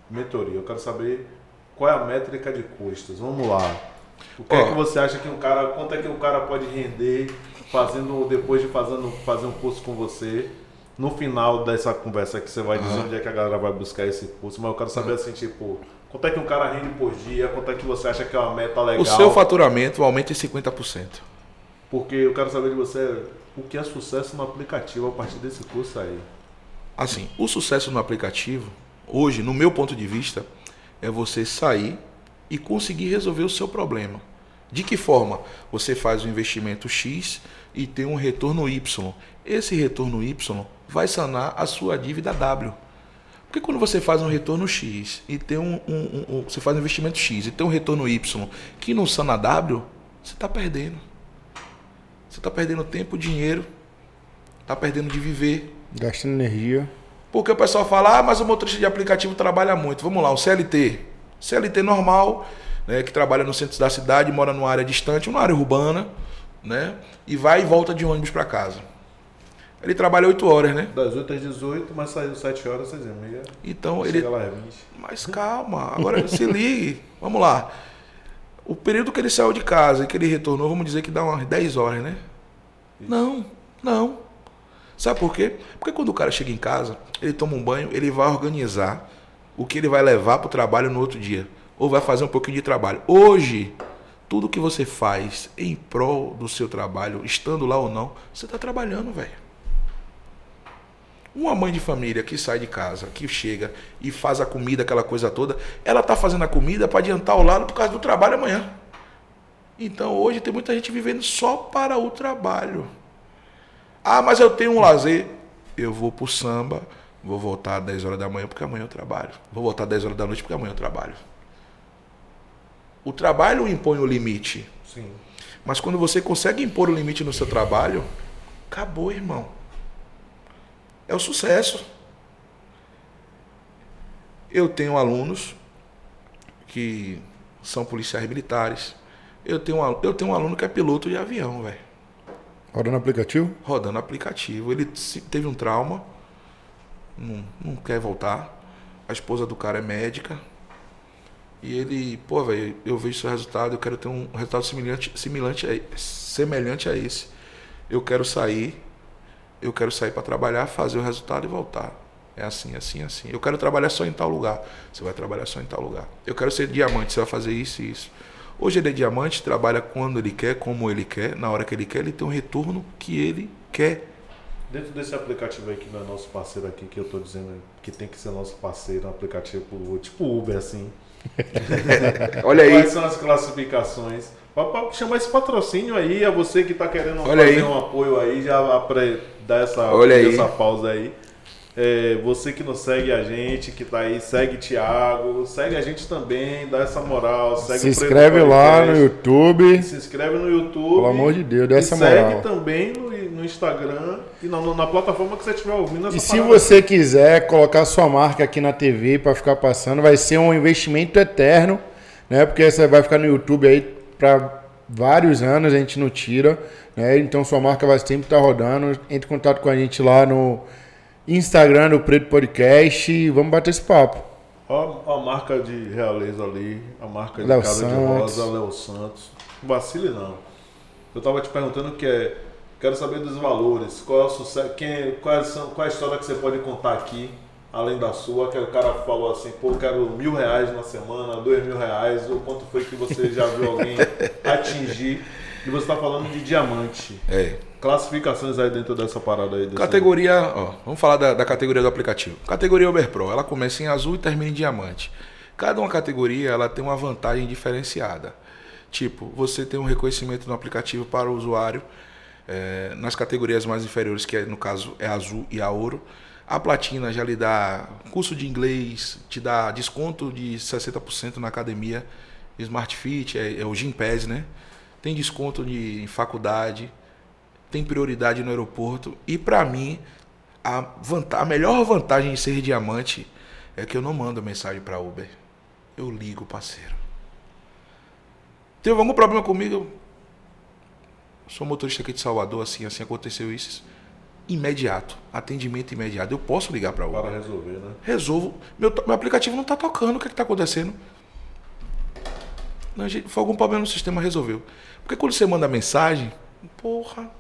mentoria. Eu quero saber qual é a métrica de custos. Vamos lá. O que oh. é que você acha que um cara, quanto é que o cara pode render fazendo depois de fazendo fazer um curso com você? No final dessa conversa que você vai dizer uhum. onde é que a galera vai buscar esse curso, mas eu quero saber assim, tipo, Quanto é que um cara rende por dia? Quanto é que você acha que é uma meta legal? O seu faturamento aumenta em 50%. Porque eu quero saber de você o que é sucesso no aplicativo a partir desse curso aí. Assim, o sucesso no aplicativo, hoje, no meu ponto de vista, é você sair e conseguir resolver o seu problema. De que forma? Você faz um investimento X e tem um retorno Y. Esse retorno Y vai sanar a sua dívida W. Porque quando você faz um retorno X e tem um, um, um, um Você faz um investimento X e tem um retorno Y que não sana W, você está perdendo. Você está perdendo tempo, dinheiro, está perdendo de viver. Gastando energia. Porque o pessoal fala, ah, mas o motorista de aplicativo trabalha muito. Vamos lá, o CLT. CLT normal, né, que trabalha no centro da cidade, mora numa área distante, numa área urbana, né? E vai e volta de ônibus para casa. Ele trabalha 8 horas, né? Das 8 às 18, mas saiu 7 horas, 6 e meia. Então ele. Lá é 20. Mas calma, agora se ligue. Vamos lá. O período que ele saiu de casa e que ele retornou, vamos dizer que dá umas 10 horas, né? Isso. Não, não. Sabe por quê? Porque quando o cara chega em casa, ele toma um banho, ele vai organizar o que ele vai levar para o trabalho no outro dia. Ou vai fazer um pouquinho de trabalho. Hoje, tudo que você faz em prol do seu trabalho, estando lá ou não, você está trabalhando, velho. Uma mãe de família que sai de casa, que chega e faz a comida, aquela coisa toda, ela está fazendo a comida para adiantar o lado por causa do trabalho amanhã. Então hoje tem muita gente vivendo só para o trabalho. Ah, mas eu tenho um lazer. Eu vou para o samba, vou voltar às 10 horas da manhã porque amanhã eu trabalho. Vou voltar às 10 horas da noite porque amanhã eu trabalho. O trabalho impõe o limite. Sim. Mas quando você consegue impor o limite no seu trabalho, acabou, irmão. É o sucesso. Eu tenho alunos que são policiais militares. Eu tenho, um, eu tenho um aluno que é piloto de avião, velho. Rodando aplicativo? Rodando aplicativo. Ele teve um trauma, não, não quer voltar. A esposa do cara é médica. E ele, pô, velho, eu vejo seu resultado, eu quero ter um resultado semelhante, semelhante, a, semelhante a esse. Eu quero sair, eu quero sair para trabalhar, fazer o resultado e voltar. É assim, assim, assim. Eu quero trabalhar só em tal lugar. Você vai trabalhar só em tal lugar. Eu quero ser diamante, você vai fazer isso e isso. Hoje ele é diamante, trabalha quando ele quer, como ele quer, na hora que ele quer, ele tem um retorno que ele quer. Dentro desse aplicativo aí que não é nosso parceiro aqui, que eu estou dizendo que tem que ser nosso parceiro, um aplicativo tipo Uber, assim. Olha aí. Quais são as classificações? Para chamar esse patrocínio aí, a você que está querendo Olha fazer aí. um apoio aí, já para dar essa, Olha aí. essa pausa aí. É, você que não segue a gente, que tá aí, segue Thiago, segue a gente também, dá essa moral, segue Se Preto inscreve lá no YouTube. Se inscreve no YouTube. Pelo amor de Deus, dá essa segue moral. também no, no Instagram e na, na plataforma que você estiver ouvindo essa E se você quiser colocar sua marca aqui na TV para ficar passando, vai ser um investimento eterno, né? Porque você vai ficar no YouTube aí para vários anos, a gente não tira, né? Então sua marca vai sempre estar rodando. Entre em contato com a gente lá no Instagram do Preto Podcast e vamos bater esse papo. Ó a marca de realeza ali, a marca de Léo Casa de Santos. Rosa, Léo Santos. Vacile não. Eu tava te perguntando que é. Quero saber dos valores. Qual é o sucesso? Quem, quais são, qual é a história que você pode contar aqui, além da sua? Que o cara falou assim, pô, quero mil reais na semana, dois mil reais, ou quanto foi que você já viu alguém atingir? E você tá falando de diamante. É. Classificações aí dentro dessa parada aí. Categoria, ó, vamos falar da, da categoria do aplicativo. Categoria Uber Pro, ela começa em azul e termina em diamante. Cada uma categoria ela tem uma vantagem diferenciada. Tipo, você tem um reconhecimento no aplicativo para o usuário é, nas categorias mais inferiores, que é, no caso é azul e a ouro. A platina já lhe dá curso de inglês, te dá desconto de 60% na academia Smart Fit, é, é o Gympass, né? Tem desconto de, em faculdade, tem prioridade no aeroporto. E para mim, a, vanta- a melhor vantagem de ser diamante é que eu não mando mensagem para Uber. Eu ligo, parceiro. Teve algum problema comigo? Sou motorista aqui de Salvador, assim, assim aconteceu isso. Imediato, atendimento imediato. Eu posso ligar para Uber. Para resolver, né? Resolvo. Meu, meu aplicativo não está tocando. O que está acontecendo? Não, gente, foi algum problema no sistema, resolveu. Porque quando você manda mensagem, porra,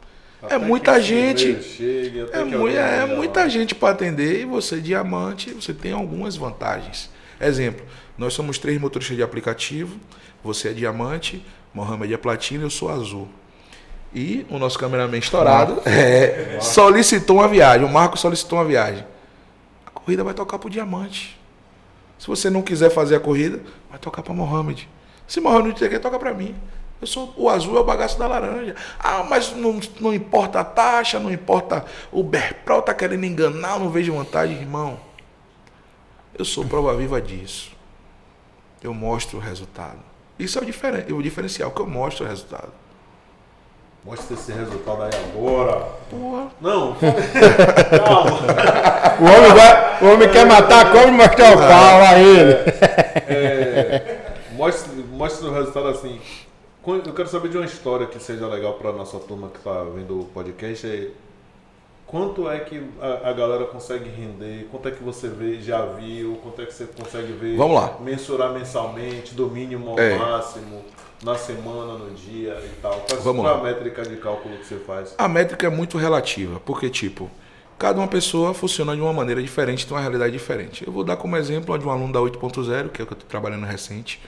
Até é que muita gente. chegue, É, alguém é muita gente para atender e você, diamante, você tem algumas vantagens. Exemplo, nós somos três motoristas de aplicativo, você é diamante, Mohamed é platina e eu sou azul. E o nosso cameraman estourado é, solicitou uma viagem, o Marco solicitou uma viagem. A corrida vai tocar pro diamante. Se você não quiser fazer a corrida, vai tocar para Mohamed. Se Mohamed quer, toca para mim. Eu sou o azul é o bagaço da laranja. Ah, mas não, não importa a taxa, não importa. O Berprol tá querendo enganar, eu não vejo vantagem, irmão. Eu sou prova viva disso. Eu mostro o resultado. Isso é o, diferen, o diferencial, que eu mostro o resultado. Mostra esse resultado aí agora. Porra. Não, calma. O homem, vai, o homem quer matar, como mostrar o pau a ele. Mostra, mostra o resultado assim. Eu quero saber de uma história que seja legal para nossa turma que está vendo o podcast. É quanto é que a, a galera consegue render? Quanto é que você vê, já viu? Quanto é que você consegue ver? Vamos lá. Mensurar mensalmente, do mínimo ao É. máximo, na semana, no dia e tal. Qual, Vamos qual lá. a métrica de cálculo que você faz? A métrica é muito relativa, porque, tipo, cada uma pessoa funciona de uma maneira diferente, tem uma realidade diferente. Eu vou dar como exemplo a de um aluno da 8.0, que é o que eu estou trabalhando recente,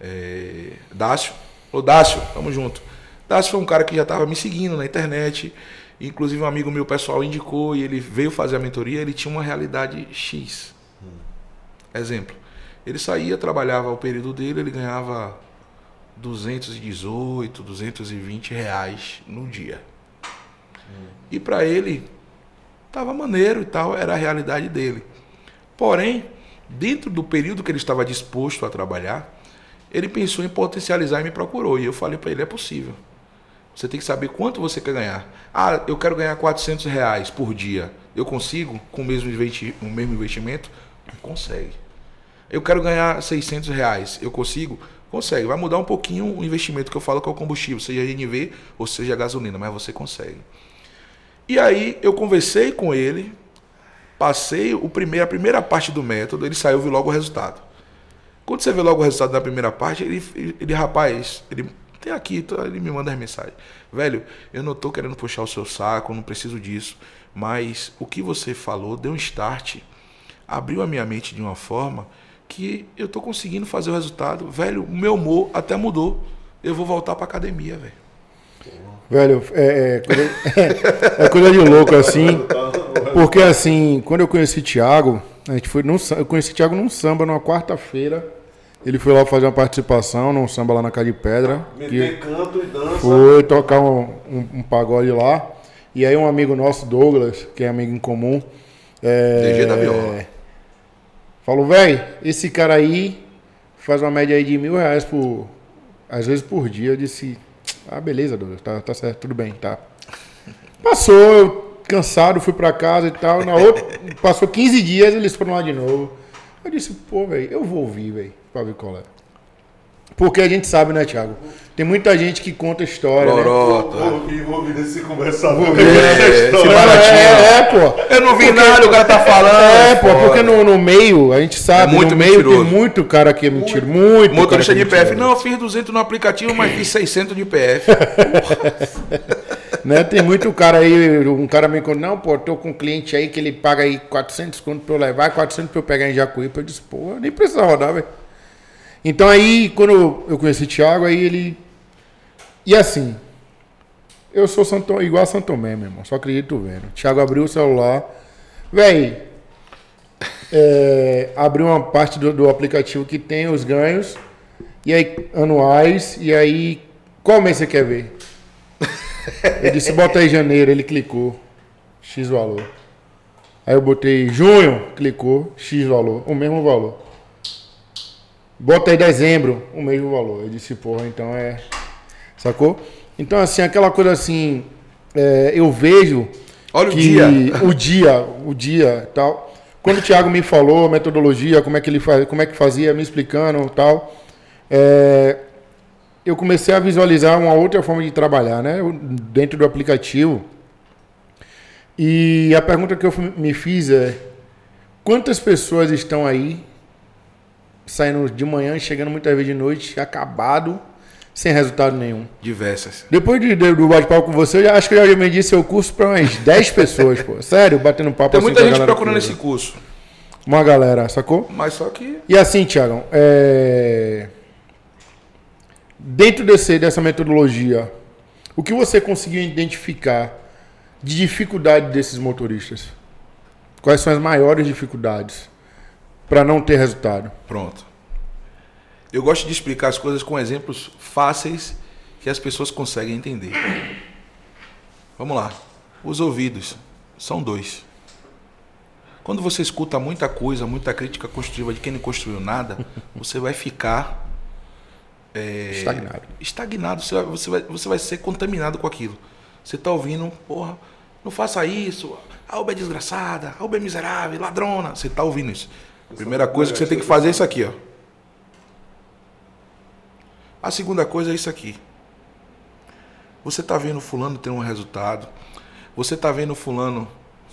é... Dácio. Ô, Dácio, tamo junto. Dácio foi um cara que já estava me seguindo na internet, inclusive um amigo meu pessoal indicou e ele veio fazer a mentoria, ele tinha uma realidade X. Exemplo, ele saía, trabalhava o período dele, ele ganhava 218, 220 reais no dia. E para ele tava maneiro e tal, era a realidade dele. Porém, dentro do período que ele estava disposto a trabalhar, ele pensou em potencializar e me procurou. E eu falei para ele: é possível. Você tem que saber quanto você quer ganhar. Ah, eu quero ganhar 400 reais por dia. Eu consigo com o mesmo, investi o mesmo investimento? Consegue. Eu quero ganhar 600 reais. Eu consigo? Consegue. Vai mudar um pouquinho o investimento que eu falo que é o combustível, seja GNV ou seja gasolina, mas você consegue. E aí eu conversei com ele, passei o primeiro, a primeira parte do método, ele saiu, viu logo o resultado. Quando você vê logo o resultado da primeira parte, ele, ele, ele rapaz, ele tem aqui, ele me manda as mensagens. Velho, eu não estou querendo puxar o seu saco, não preciso disso. Mas o que você falou deu um start, abriu a minha mente de uma forma que eu estou conseguindo fazer o resultado. Velho, o meu humor até mudou. Eu vou voltar para academia, velho. Velho, é, é, coisa, é, coisa de louco assim. Porque assim, quando eu conheci o Thiago, a gente foi num, eu conheci o Thiago num samba numa quarta-feira. Ele foi lá fazer uma participação num samba lá na Casa de Pedra. Meter canto e dança. Foi tocar um, um, um, pagode lá. E aí um amigo nosso, Douglas, que é amigo em comum. É, DG da Viola. Falou, velho, esse cara aí faz uma média aí de mil reais por. Às vezes por dia. Eu disse, ah, beleza, Douglas, tá, tá certo, tudo bem, tá. Passou, eu cansado, fui pra casa e tal. Na outra, passou 15 dias, eles foram lá de novo. Eu disse, pô, velho, eu vou ouvir, velho pra ver qual é. Porque a gente sabe, né, Thiago? Tem muita gente que conta história, Lorota. né? Vou ouvir, vou ouvir desse conversador. Vou é, é, é, pô. Eu não vi porque, nada, o cara tá falando. É, pô, porque no, no meio, a gente sabe, é muito no meio mentiroso. tem muito cara que é mentira, muito. Motorista de PF. Não, eu fiz 200 no aplicativo, mas fiz 600 de PF. né, tem muito cara aí, um cara me contou, não, pô, tô com um cliente aí que ele paga aí 400 conto pra eu levar, 400 pra eu pegar em Jacuípe. Eu disse, pô, nem precisa rodar, velho. Então aí, quando eu conheci Thiago, aí ele. E assim, eu sou Santo, igual a Santo Tomé, meu irmão. Só acredito vendo. Thiago abriu o celular. Véi, é, abriu uma parte do, do, aplicativo que tem os ganhos. E aí, anuais. E aí, qual mês você quer ver? Ele disse, bota aí janeiro. Ele clicou. X valor. Aí eu botei junho, clicou, X valor. O mesmo valor. Bota aí dezembro, o mesmo valor. Eu disse, porra, então é. Sacou? Então, assim, aquela coisa assim. É, eu vejo. Olha que o dia. O dia, o dia tal. Quando o Thiago me falou a metodologia, como é que ele faz, como é que fazia, me explicando tal. É, eu comecei a visualizar uma outra forma de trabalhar, né? Dentro do aplicativo. E a pergunta que eu me fiz é: quantas pessoas estão aí saindo de manhã e chegando muitas vezes de noite, acabado, sem resultado nenhum. Diversas. Depois de, de, do bate-papo com você, eu já, acho que eu já vendi seu curso para umas 10 pessoas, pô. Sério, batendo papo Tem assim muita gente procurando esse curso. Uma galera, sacou? Mas só que. E assim, Tiagão, é... dentro desse, dessa metodologia, o que você conseguiu identificar de dificuldade desses motoristas? Quais são as maiores dificuldades? Para não ter resultado. Pronto. Eu gosto de explicar as coisas com exemplos fáceis que as pessoas conseguem entender. Vamos lá. Os ouvidos são dois. Quando você escuta muita coisa, muita crítica construtiva de quem não construiu nada, você vai ficar é, estagnado. Estagnado, você vai, você, vai, você vai ser contaminado com aquilo. Você está ouvindo, porra, não faça isso, a Uber é desgraçada, a Uber é miserável, ladrona. Você está ouvindo isso. Primeira coisa que você tem que fazer é isso aqui, ó. A segunda coisa é isso aqui. Você está vendo fulano ter um resultado. Você está vendo fulano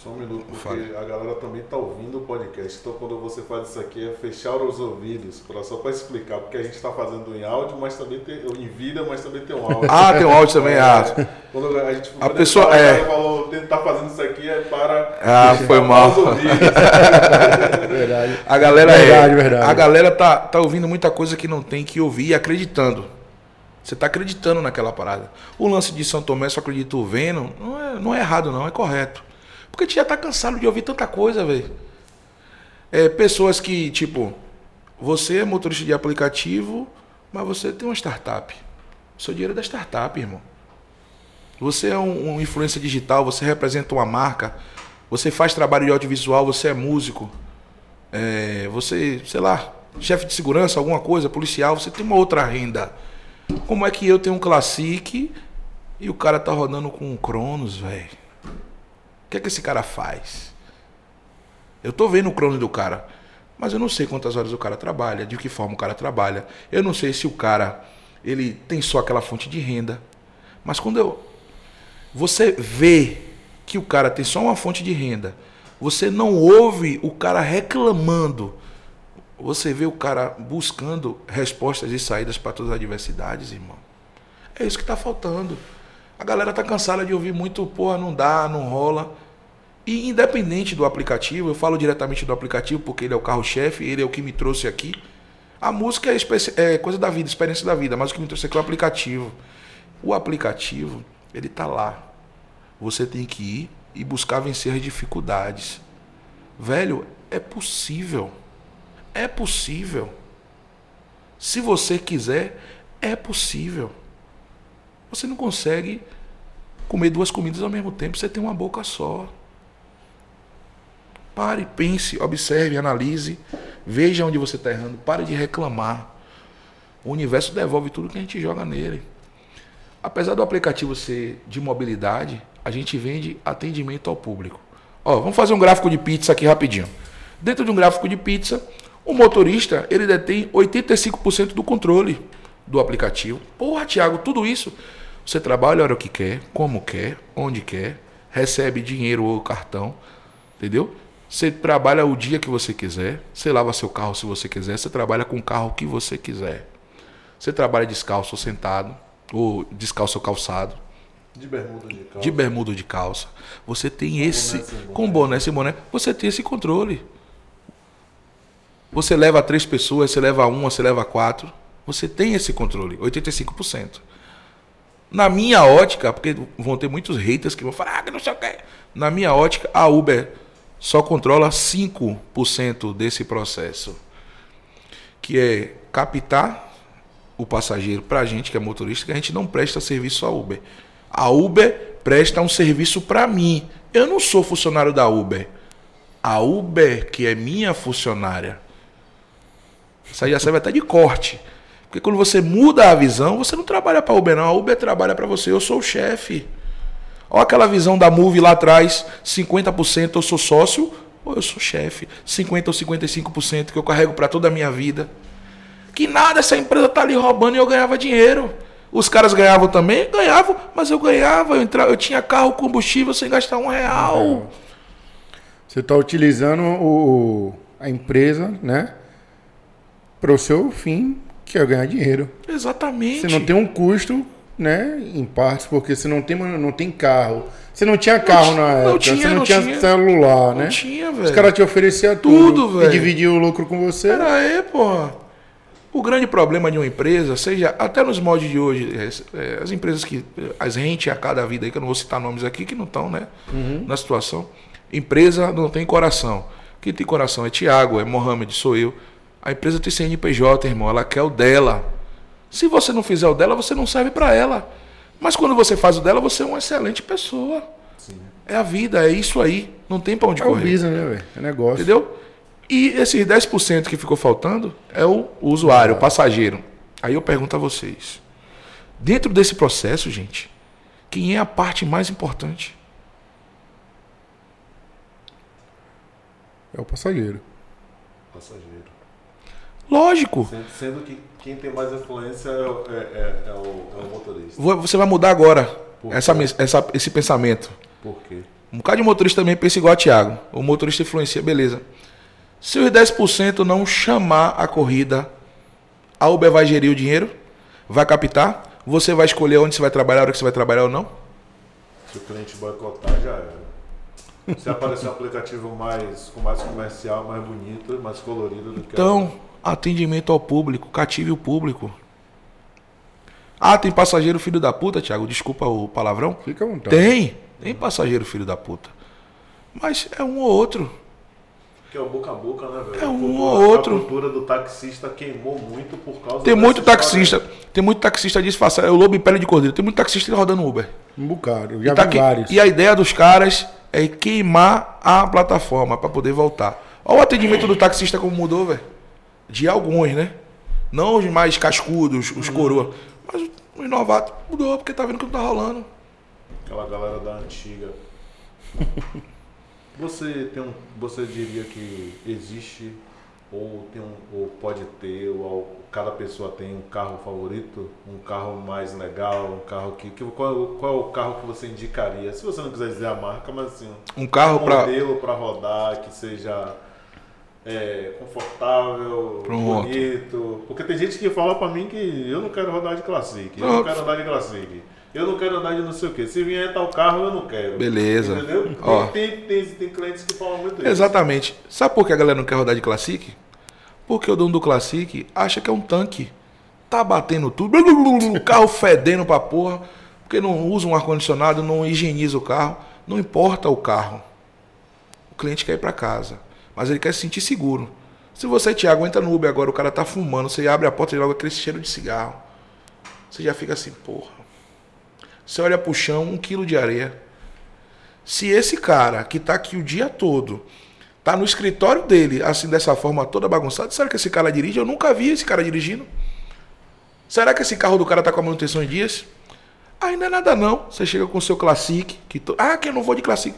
só um minuto, porque Fale. a galera também está ouvindo o podcast. Então, quando você faz isso aqui, é fechar os ouvidos, pra, só para explicar, porque a gente está fazendo em áudio, mas também tem em vida, mas também tem um áudio. ah, tem um áudio também, é, ah. Quando a gente a pessoa é. falou, tentar fazendo isso aqui é para ah, foi mal. os ouvidos. verdade. A galera verdade, é, verdade. A galera tá, tá ouvindo muita coisa que não tem que ouvir e acreditando. Você está acreditando naquela parada. O lance de São Tomé, só acredito vendo, não é, não é errado, não, é correto. Porque a gente já tá cansado de ouvir tanta coisa, velho. É, pessoas que, tipo, você é motorista de aplicativo, mas você tem uma startup. O seu dinheiro é da startup, irmão. Você é um, um digital, você representa uma marca, você faz trabalho de audiovisual, você é músico, é, você, sei lá, chefe de segurança, alguma coisa, policial, você tem uma outra renda. Como é que eu tenho um Classic E o cara tá rodando com um Cronos, velho. O que é que esse cara faz? Eu tô vendo o Cronos do cara, mas eu não sei quantas horas o cara trabalha, de que forma o cara trabalha. Eu não sei se o cara ele tem só aquela fonte de renda. Mas quando eu você vê que o cara tem só uma fonte de renda, você não ouve o cara reclamando. Você vê o cara buscando respostas e saídas para todas as adversidades, irmão. É isso que está faltando. A galera tá cansada de ouvir muito, porra, não dá, não rola. E independente do aplicativo, eu falo diretamente do aplicativo porque ele é o carro-chefe, ele é o que me trouxe aqui. A música é, é, coisa da vida, experiência da vida, mas o que me trouxe aqui é o aplicativo. O aplicativo, ele tá lá. Você tem que ir e buscar vencer as dificuldades. Velho, é possível. É possível. Se você quiser, é possível. Você não consegue comer duas comidas ao mesmo tempo, você tem uma boca só. Pare, pense, observe, analise, veja onde você está errando, pare de reclamar. O universo devolve tudo que a gente joga nele. Apesar do aplicativo ser de mobilidade, a gente vende atendimento ao público. Ó, vamos fazer um gráfico de pizza aqui rapidinho. Dentro de um gráfico de pizza, o motorista ele detém 85% do controle do aplicativo. Porra, Thiago, tudo isso você trabalha a hora que quer, como quer, onde quer, recebe dinheiro ou cartão, entendeu? Você trabalha o dia que você quiser, você lava seu carro se você quiser, você trabalha com o carro que você quiser. Você trabalha descalço ou sentado, ou descalço ou calçado. De bermuda de calça. De bermuda de calça. Você tem com esse. Boné com boné sem boné, você tem esse controle. Você leva três pessoas, você leva uma, você leva quatro. Você tem esse controle, 85%. Na minha ótica, porque vão ter muitos haters que vão falar, ah, que não sei o quê. Na minha ótica, a Uber só controla 5% desse processo. Que é captar o passageiro para a gente que é motorista, que a gente não presta serviço à Uber. A Uber presta um serviço para mim. Eu não sou funcionário da Uber. A Uber, que é minha funcionária. Isso aí já serve até de corte. Porque quando você muda a visão, você não trabalha para a Uber, não. A Uber trabalha para você. Eu sou o chefe. Olha aquela visão da Move lá atrás: 50% eu sou sócio ou eu sou chefe. 50% ou 55% que eu carrego para toda a minha vida. Que nada, essa empresa tá ali roubando e eu ganhava dinheiro. Os caras ganhavam também? Ganhavam, mas eu ganhava. Eu, entrava, eu tinha carro, combustível sem gastar um real. Você está utilizando o, a empresa, né? Para o seu fim que é ganhar dinheiro. Exatamente. Você não tem um custo, né, em partes, porque você não tem, não tem carro. Você não tinha carro não, na época, não tinha, você não, não tinha, tinha, celular, né? Não tinha, velho. Os caras te ofereciam tudo, tudo velho. e dividiam o lucro com você. Era aí, porra. O grande problema de uma empresa, seja até nos moldes de hoje, é, é, as empresas que as rente a cada vida aí, que eu não vou citar nomes aqui, que não estão, né, uhum. na situação. Empresa não tem coração. Quem tem coração é Tiago, é Mohamed, sou eu. A empresa tem CNPJ, irmão, ela quer o dela. Se você não fizer o dela, você não serve para ela. Mas quando você faz o dela, você é uma excelente pessoa. Sim. É a vida, é isso aí. Não tem para onde é correr. É o business, né, velho? É negócio. Entendeu? E esses 10% que ficou faltando é o usuário, ah. o passageiro. Aí eu pergunto a vocês. Dentro desse processo, gente, quem é a parte mais importante? É o passageiro. Passageiro. Lógico. Sendo que quem tem mais influência é, é, é, é, o, é o, motorista. Você vai mudar agora essa, essa, esse pensamento. Por quê? Um bocado de motorista também pensa igual a Thiago. O motorista influencia, beleza. Se os 10% não chamar a corrida, a Uber vai gerir o dinheiro? Vai captar? Você vai escolher onde você vai trabalhar, a hora que você vai trabalhar ou não? Se o cliente boicotar, já era. Se aparecer um aplicativo mais, com mais comercial, mais bonito, mais colorido do que Então, atendimento ao público, cative o público. Ah, tem passageiro filho da puta, Thiago? Desculpa o palavrão. Fica à vontade. Tem, tem passageiro filho da puta. Mas é um ou outro. Que é o boca a boca, né, velho? É um ou outro. A cultura do taxista queimou muito por causa Tem muito taxista, história. tem muito taxista disfarçado. É o lobo em pele de cordeiro. Tem muito taxista rodando Uber. Um bocado, já e, vi vários. E a ideia dos caras é queimar a plataforma para poder voltar. Olha o atendimento do taxista como mudou, velho. De alguns, né? Não os mais cascudos, os coroa. Mas Os novatos mudou, porque tá vendo que não tá rolando. Aquela galera da antiga. Você tem um. Você diria que existe ou tem um, ou pode ter, ou cada pessoa tem um carro favorito, um carro mais legal, um carro que. que qual, qual é o carro que você indicaria? Se você não quiser dizer a marca, mas assim. Um carro um pra. modelo para rodar, que seja é, confortável, bonito. Porque tem gente que fala pra mim que eu não quero rodar de Classic, eu não quero andar de Classic. Eu não quero andar de não sei o que. Se vier tal carro, eu não quero. Beleza. Entendeu? Ó. Tem, tem, tem clientes que falam muito isso. Exatamente. Sabe por que a galera não quer rodar de Classic? Porque o dono do Classic acha que é um tanque. Tá batendo tudo, o carro fedendo pra porra, porque não usa um ar-condicionado, não higieniza o carro. Não importa o carro. O cliente quer ir pra casa, mas ele quer se sentir seguro. Se você, Thiago, entra no Uber agora, o cara tá fumando, você abre a porta e logo aquele cheiro de cigarro. Você já fica assim, porra. Você olha pro chão, um quilo de areia. Se esse cara que tá aqui o dia todo tá no escritório dele, assim, dessa forma toda bagunçada, será que esse cara dirige? Eu nunca vi esse cara dirigindo. Será que esse carro do cara tá com a manutenção em dias? Não é nada não. Você chega com o seu Classic, que to... ah, que eu não vou de Classic.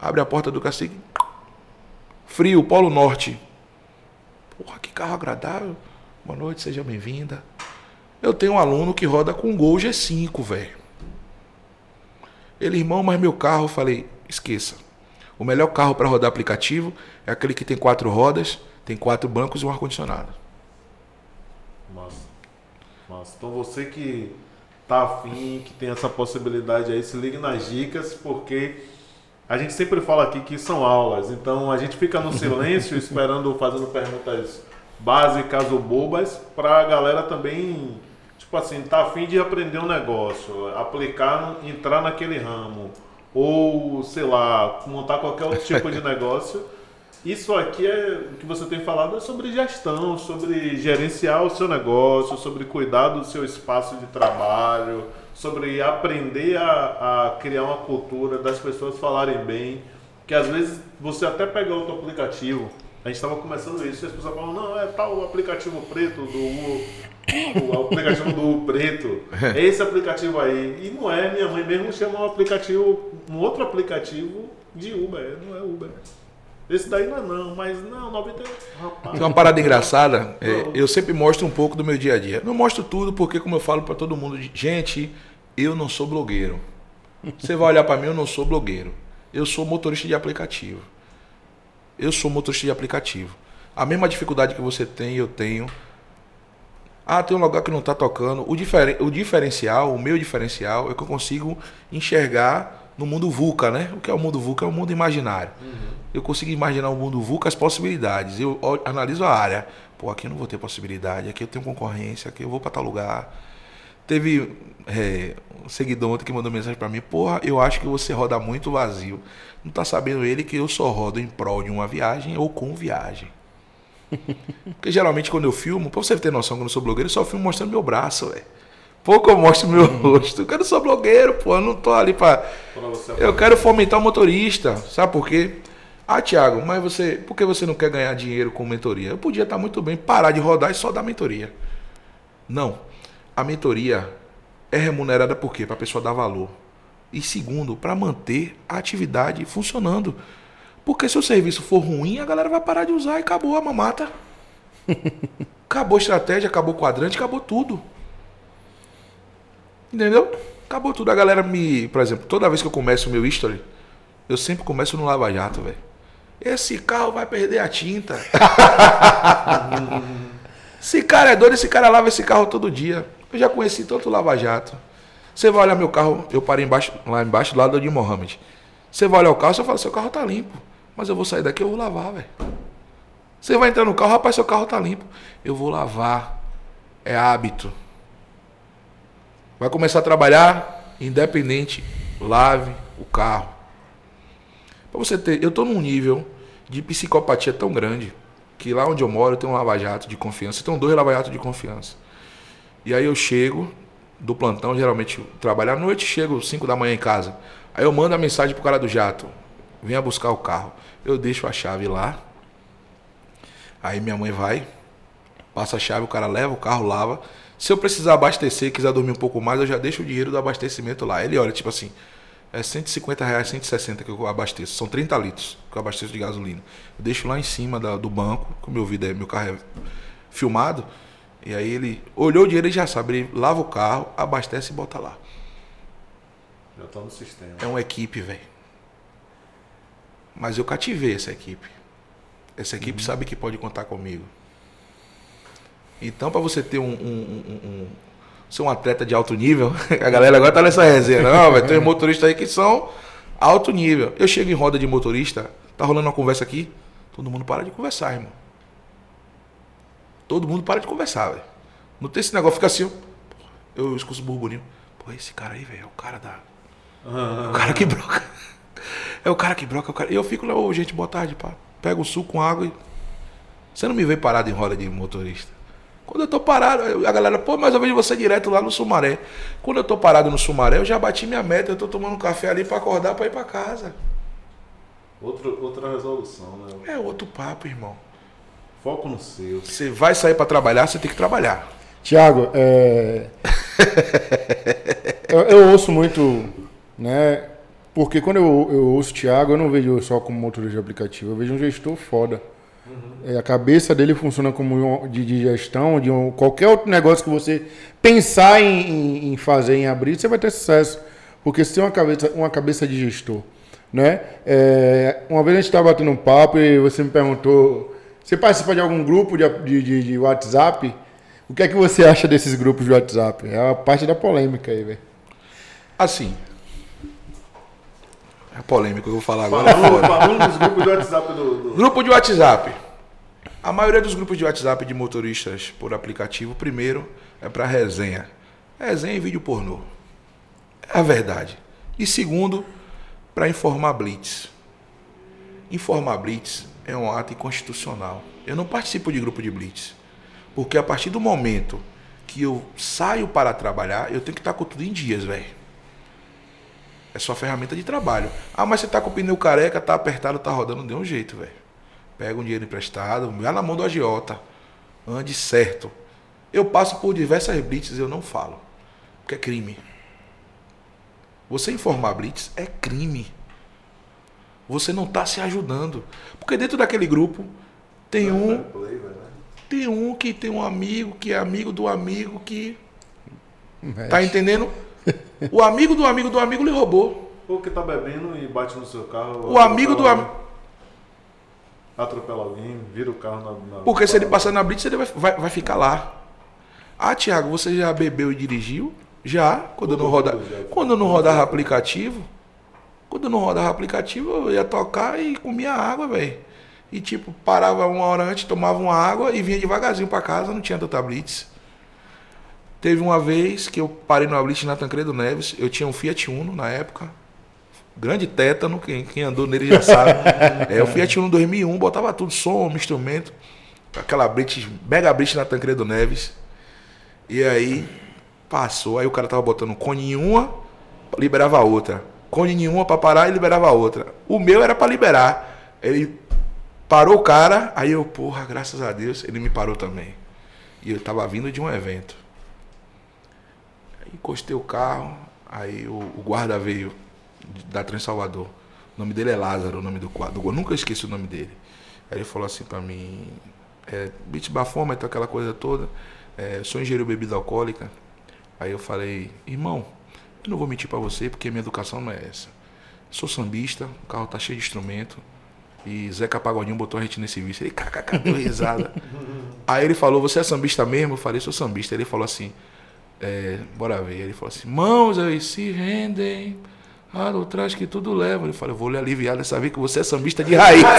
Abre a porta do Classic. Frio, Polo Norte. Porra, que carro agradável. Boa noite, seja bem-vinda. Eu tenho um aluno que roda com Gol G5, velho. Ele, irmão, mas meu carro, eu falei, esqueça. O melhor carro para rodar aplicativo é aquele que tem quatro rodas, tem quatro bancos e um ar-condicionado. Massa. Então você que tá afim, que tem essa possibilidade aí, se ligue nas dicas, porque a gente sempre fala aqui que são aulas. Então a gente fica no silêncio esperando, fazendo perguntas básicas ou bobas, para a galera também, tipo assim, tá afim de aprender um negócio, aplicar, entrar naquele ramo, ou sei lá, montar qualquer outro tipo de negócio. Isso aqui é o que você tem falado é sobre gestão, sobre gerenciar o seu negócio, sobre cuidar do seu espaço de trabalho, sobre aprender a, a criar uma cultura das pessoas falarem bem. Que às vezes você até pega outro aplicativo, a gente estava começando isso, e as pessoas falam, não, é tal aplicativo preto do U, o aplicativo do U preto, é esse aplicativo aí. E não é, minha mãe mesmo chama um aplicativo, um outro aplicativo de Uber, não é Uber. Esse daí não é não, mas não, 90. Rapaz. Tem uma parada engraçada, é, eu sempre mostro um pouco do meu dia a dia. Não mostro tudo porque, como eu falo para todo mundo, gente, eu não sou blogueiro. Você vai olhar para mim, eu não sou blogueiro. Eu sou motorista de aplicativo. Eu sou motorista de aplicativo. A mesma dificuldade que você tem, eu tenho. Ah, tem um lugar que não está tocando. O, diferen- o diferencial, o meu diferencial, é que eu consigo enxergar no mundo VUCA, né? O que é o mundo VUCA? É o mundo imaginário. Eu consigo imaginar o mundo VUCA, as possibilidades. Eu analiso a área. Pô, aqui eu não vou ter possibilidade, aqui eu tenho concorrência, aqui eu vou para tal lugar. Teve é, um seguidor ontem que mandou mensagem para mim, porra, eu acho que você roda muito vazio. Não tá sabendo ele que eu só rodo em prol de uma viagem ou com viagem. Porque geralmente quando eu filmo, pra você ter noção que eu sou blogueiro, eu só filmo mostrando meu braço, velho. Pouco eu mostro meu rosto. Eu não sou blogueiro, pô, eu não tô ali pra. Eu quero fomentar o motorista, sabe por quê? Ah, Thiago, mas você, por que você não quer ganhar dinheiro com mentoria? Eu podia estar muito bem parar de rodar e só dar mentoria. Não. A mentoria é remunerada por quê? Para a pessoa dar valor. E segundo, para manter a atividade funcionando. Porque se o serviço for ruim, a galera vai parar de usar e acabou a mamata. acabou a estratégia, acabou o quadrante, acabou tudo. Entendeu? Acabou tudo. A galera me. Por exemplo, toda vez que eu começo o meu history, eu sempre começo no Lava Jato, velho. Esse carro vai perder a tinta. esse cara é doido, esse cara lava esse carro todo dia. Eu já conheci tanto Lava Jato. Você vai olhar meu carro, eu parei embaixo, lá embaixo do lado de Mohamed. Você vai olhar o carro, você fala, seu carro tá limpo. Mas eu vou sair daqui, eu vou lavar, velho. Você vai entrar no carro, rapaz, seu carro tá limpo. Eu vou lavar. É hábito. Vai começar a trabalhar, independente, lave o carro. Pra você ter, eu tô num nível de psicopatia tão grande que lá onde eu moro tem um lava-jato de confiança, tem dois lava-jatos de confiança. E aí eu chego do plantão, geralmente trabalho à noite, chego 5 da manhã em casa. Aí eu mando a mensagem pro cara do jato, venha buscar o carro. Eu deixo a chave lá. Aí minha mãe vai, passa a chave, o cara leva o carro, lava. Se eu precisar abastecer, quiser dormir um pouco mais, eu já deixo o dinheiro do abastecimento lá. Ele olha, tipo assim, é 150 reais, 160 que eu abasteço. São 30 litros que eu abasteço de gasolina. Eu deixo lá em cima da- do banco, como meu vida é, meu carro é filmado. E aí ele olhou o dinheiro e já sabe, ele lava o carro, abastece e bota lá. Já tá no sistema. É uma equipe, velho. Mas eu cativei essa equipe. Essa equipe sabe que pode contar comigo. Então, para você ter um, um, um- um- ser um atleta de alto nível, a galera agora tá nessa resenha. Não, vai ter motoristas aí que são alto nível. Eu chego em roda de motorista, tá rolando uma conversa aqui, todo mundo para de conversar, irmão. Todo mundo para de conversar, velho. Não tem esse negócio, fica assim, eu escuto burburinho. Pô, esse cara aí, velho, é o cara da. É o cara que broca. É o cara que broca, é o cara. E eu fico lá, ô, gente, boa tarde, pá. Pega o suco com água e. Você não me vê parado em roda de motorista. Quando eu tô parado, a galera, pô, mas eu vejo você direto lá no Sumaré. Quando eu tô parado no Sumaré, eu já bati minha meta, eu tô tomando um café ali pra acordar pra ir pra casa. Outro, outra resolução, né? É outro papo, irmão. Foco no seu. Você vai sair pra trabalhar, você tem que trabalhar. Tiago, é... eu, eu ouço muito, né? Porque quando eu, eu ouço o Thiago, eu não vejo só como motorista de aplicativo, eu vejo um gestor foda. É, a cabeça dele funciona como de, de gestão, de um- qualquer outro negócio que você pensar em, em- em fazer, em abrir, você vai ter sucesso. Porque você tem uma cabeça, uma cabeça de gestor. Né? É, uma vez a gente estava batendo um papo e você me perguntou: você participa de algum grupo de, de, de- de WhatsApp? O que é que você acha desses grupos de WhatsApp? É a parte da polêmica aí, velho. Assim. É polêmico, eu vou falar agora. é Falando, dos grupos do WhatsApp do. do- Grupo de WhatsApp. A maioria dos grupos de WhatsApp de motoristas por aplicativo, primeiro, é para resenha. Resenha e vídeo pornô. É a verdade. E segundo, para informar blitz. Informar blitz é um ato inconstitucional. Eu não participo de grupo de blitz. Porque a partir do momento que eu saio para trabalhar, eu tenho que estar com tudo em dias, velho. É sua ferramenta de trabalho. Ah, mas você tá com o pneu careca, tá apertado, tá rodando, dê um jeito, velho. Pega um dinheiro emprestado, vai na mão do agiota. Ande certo. Eu passo por diversas blitz e eu não falo. Porque é crime. Você informar blitz é crime. Você não tá se ajudando. Porque dentro daquele grupo tem um, tem um que tem um amigo que é amigo do amigo que tá entendendo? O amigo do amigo do amigo lhe roubou. Ou que tá bebendo e bate no seu carro. O amigo do amigo. Atropela alguém, vira o carro na. na Porque se ele passar na blitz, ele vai, vai, vai ficar lá. Ah, Thiago, você já bebeu e dirigiu? Já. Quando eu não, roda, quando eu não rodava aplicativo. Quando eu não rodava aplicativo, eu ia tocar e comia água, velho. E tipo, parava uma hora antes, tomava uma água e vinha devagarzinho pra casa, não tinha tanta blitz. Teve uma vez que eu parei numa blitz na Tancredo Neves, eu tinha um Fiat Uno na época. Grande tétano, quem, quem andou nele já sabe. é, o Fiat Uno 2001, botava tudo, som, instrumento. Aquela blitz, mega blitz na Tancredo Neves. E aí, passou, aí o cara tava botando cone em uma, liberava a outra. Cone em uma pra parar e liberava a outra. O meu era pra liberar. Ele parou o cara, aí eu, porra, graças a Deus, ele me parou também. E eu tava vindo de um evento. Encostei o carro, aí o, o guarda veio da Trans Salvador. O nome dele é Lázaro, o nome do quadro. Eu nunca esqueci o nome dele. Aí ele falou assim pra mim, é, beat bafômetro, aquela coisa toda. É, sou engenheiro bebida alcoólica. Aí eu falei, irmão, eu não vou mentir pra você porque minha educação não é essa. Sou sambista, o carro tá cheio de instrumento. E Zeca Pagodinho botou a gente nesse vício. Ele, kkk, deu risada. Aí ele falou, você é sambista mesmo? Eu falei, sou sambista. Ele falou assim, é, bora ver. Ele falou assim, mãos aí se rendem. Ah, no trás que tudo leva. Ele falou, eu vou lhe aliviar dessa vez que você é sambista de raiz.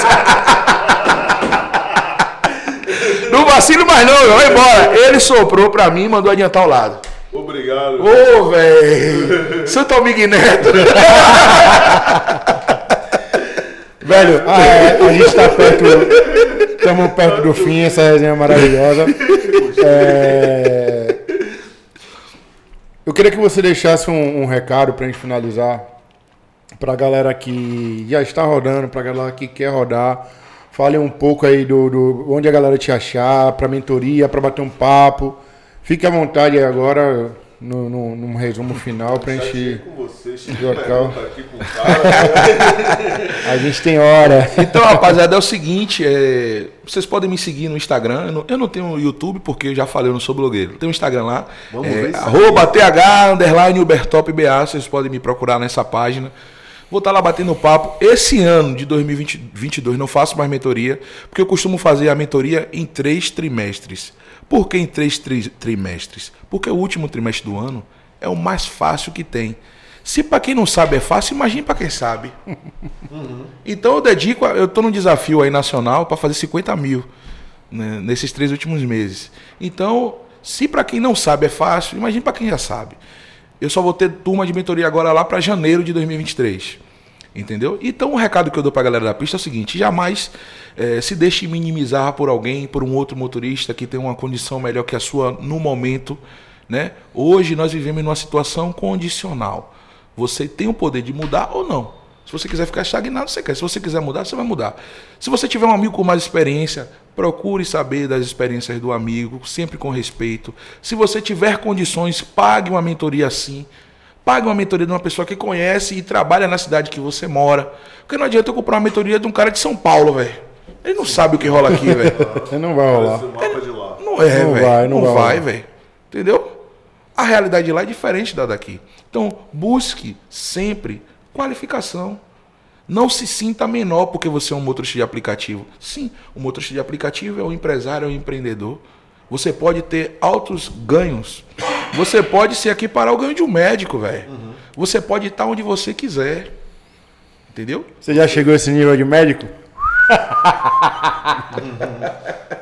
não vacilo mais não, vai embora. Ele soprou pra mim e mandou adiantar o lado. Obrigado. Ô, velho! Santo Amigo Neto! Velho, a, a gente tá perto. Estamos perto do fim, essa resenha é maravilhosa. É, eu queria que você deixasse um, um recado pra gente finalizar. Pra galera que já está rodando, pra galera que quer rodar. Fale um pouco aí do, do onde a galera te achar, pra mentoria, pra bater um papo. Fique à vontade agora no, no, num resumo final pra gente. com você, Local. aqui com o cara. A gente tem hora. Então, rapaziada, é o seguinte, é, vocês podem me seguir no Instagram. Eu não, eu não tenho YouTube, porque eu já falei, eu não sou blogueiro. Tem um Instagram lá, Vamos é, ver arroba th, underline, ubertopba, vocês podem me procurar nessa página. Vou estar lá batendo papo. Esse ano de 2022 não faço mais mentoria, porque eu costumo fazer a mentoria em três trimestres. Por que em três tri- trimestres? Porque o último trimestre do ano é o mais fácil que tem. Se para quem não sabe é fácil, imagine para quem sabe. Então eu dedico, a- eu estou num desafio aí nacional para fazer 50 mil né, nesses três últimos meses. Então, se para quem não sabe é fácil, imagine para quem já sabe. Eu só vou ter turma de mentoria agora lá para janeiro de 2023. Entendeu? Então o recado que eu dou para a galera da pista é o seguinte: jamais eh, se deixe minimizar por alguém, por um outro motorista que tem uma condição melhor que a sua no momento. Né? Hoje nós vivemos numa situação condicional. Você tem o poder de mudar ou não. Se você quiser ficar estagnado, você quer. Se você quiser mudar, você vai mudar. Se você tiver um amigo com mais experiência, procure saber das experiências do amigo, sempre com respeito. Se você tiver condições, pague uma mentoria assim. Pague uma mentoria de uma pessoa que conhece e trabalha na cidade que você mora. Porque não adianta eu comprar uma mentoria de um cara de São Paulo, velho. Ele não sabe o que rola aqui, velho. Não vai rolar. Lá. Não é, Não velho. vai, não não vai. velho. Entendeu? A realidade de lá é diferente da daqui. Então, busque sempre qualificação. Não se sinta menor porque você é um motorista de aplicativo. Sim, o motorista de aplicativo é um empresário, é um empreendedor. Você pode ter altos ganhos. Você pode se equiparar ao ganho de um médico, velho. Você pode estar onde você quiser. Entendeu? Você já chegou a esse nível de médico?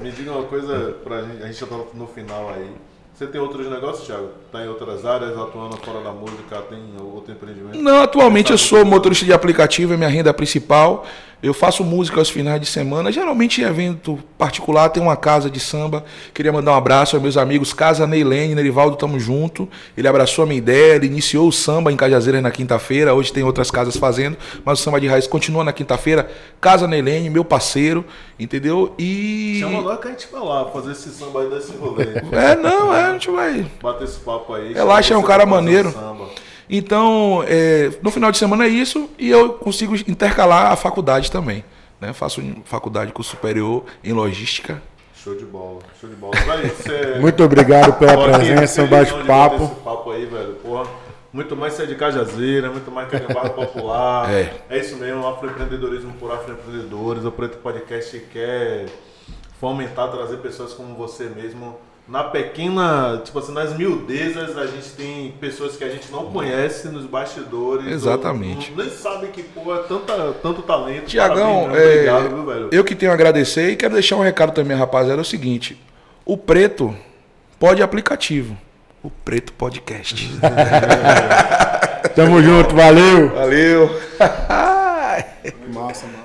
Me diga uma coisa pra gente, a gente já tá no final aí. Você tem outros negócios, Thiago? Tá em outras áreas, atuando fora da música, tem outro empreendimento? Não, atualmente eu sou motorista de aplicativo, é minha renda principal. Eu faço música aos finais de semana, geralmente em evento particular, tem uma casa de samba. Queria mandar um abraço aos meus amigos Casa Neilene, Nerivaldo, tamo junto. Ele abraçou a minha ideia, ele iniciou o samba em Cajazeiras na quinta-feira. Hoje tem outras casas fazendo, mas o samba de raiz continua na quinta-feira. Casa Neilene, meu parceiro, entendeu? E. Chama nós que a gente vai lá fazer esse samba aí desse rolê. É, não, é, a gente vai. Bater esse papo aí. Relaxa, é um cara fazer maneiro. samba. Então, é, no final de semana é isso e eu consigo intercalar a faculdade também. Né? Faço faculdade com superior em logística. Show de bola, show de bola. Vai, você... Muito obrigado pela Pô, presença, bate-papo. papo aí, velho. Porra, muito mais ser de Cajazeira, muito mais que de bairro popular. É. é isso mesmo, afroempreendedorismo por afroempreendedores. O Preto Podcast quer fomentar, trazer pessoas como você mesmo. Na pequena, tipo assim, nas miudezas, a gente tem pessoas que a gente não conhece nos bastidores. Exatamente. ou não- nem sabe que, pô, é tanta, tanto talento. Tiagão, né? é, obrigado, viu, velho? eu que tenho a agradecer e quero deixar um recado também, rapaziada, é o seguinte. O Preto pode aplicativo. O Preto Podcast. Tamo junto, valeu. Valeu. Massa, massa.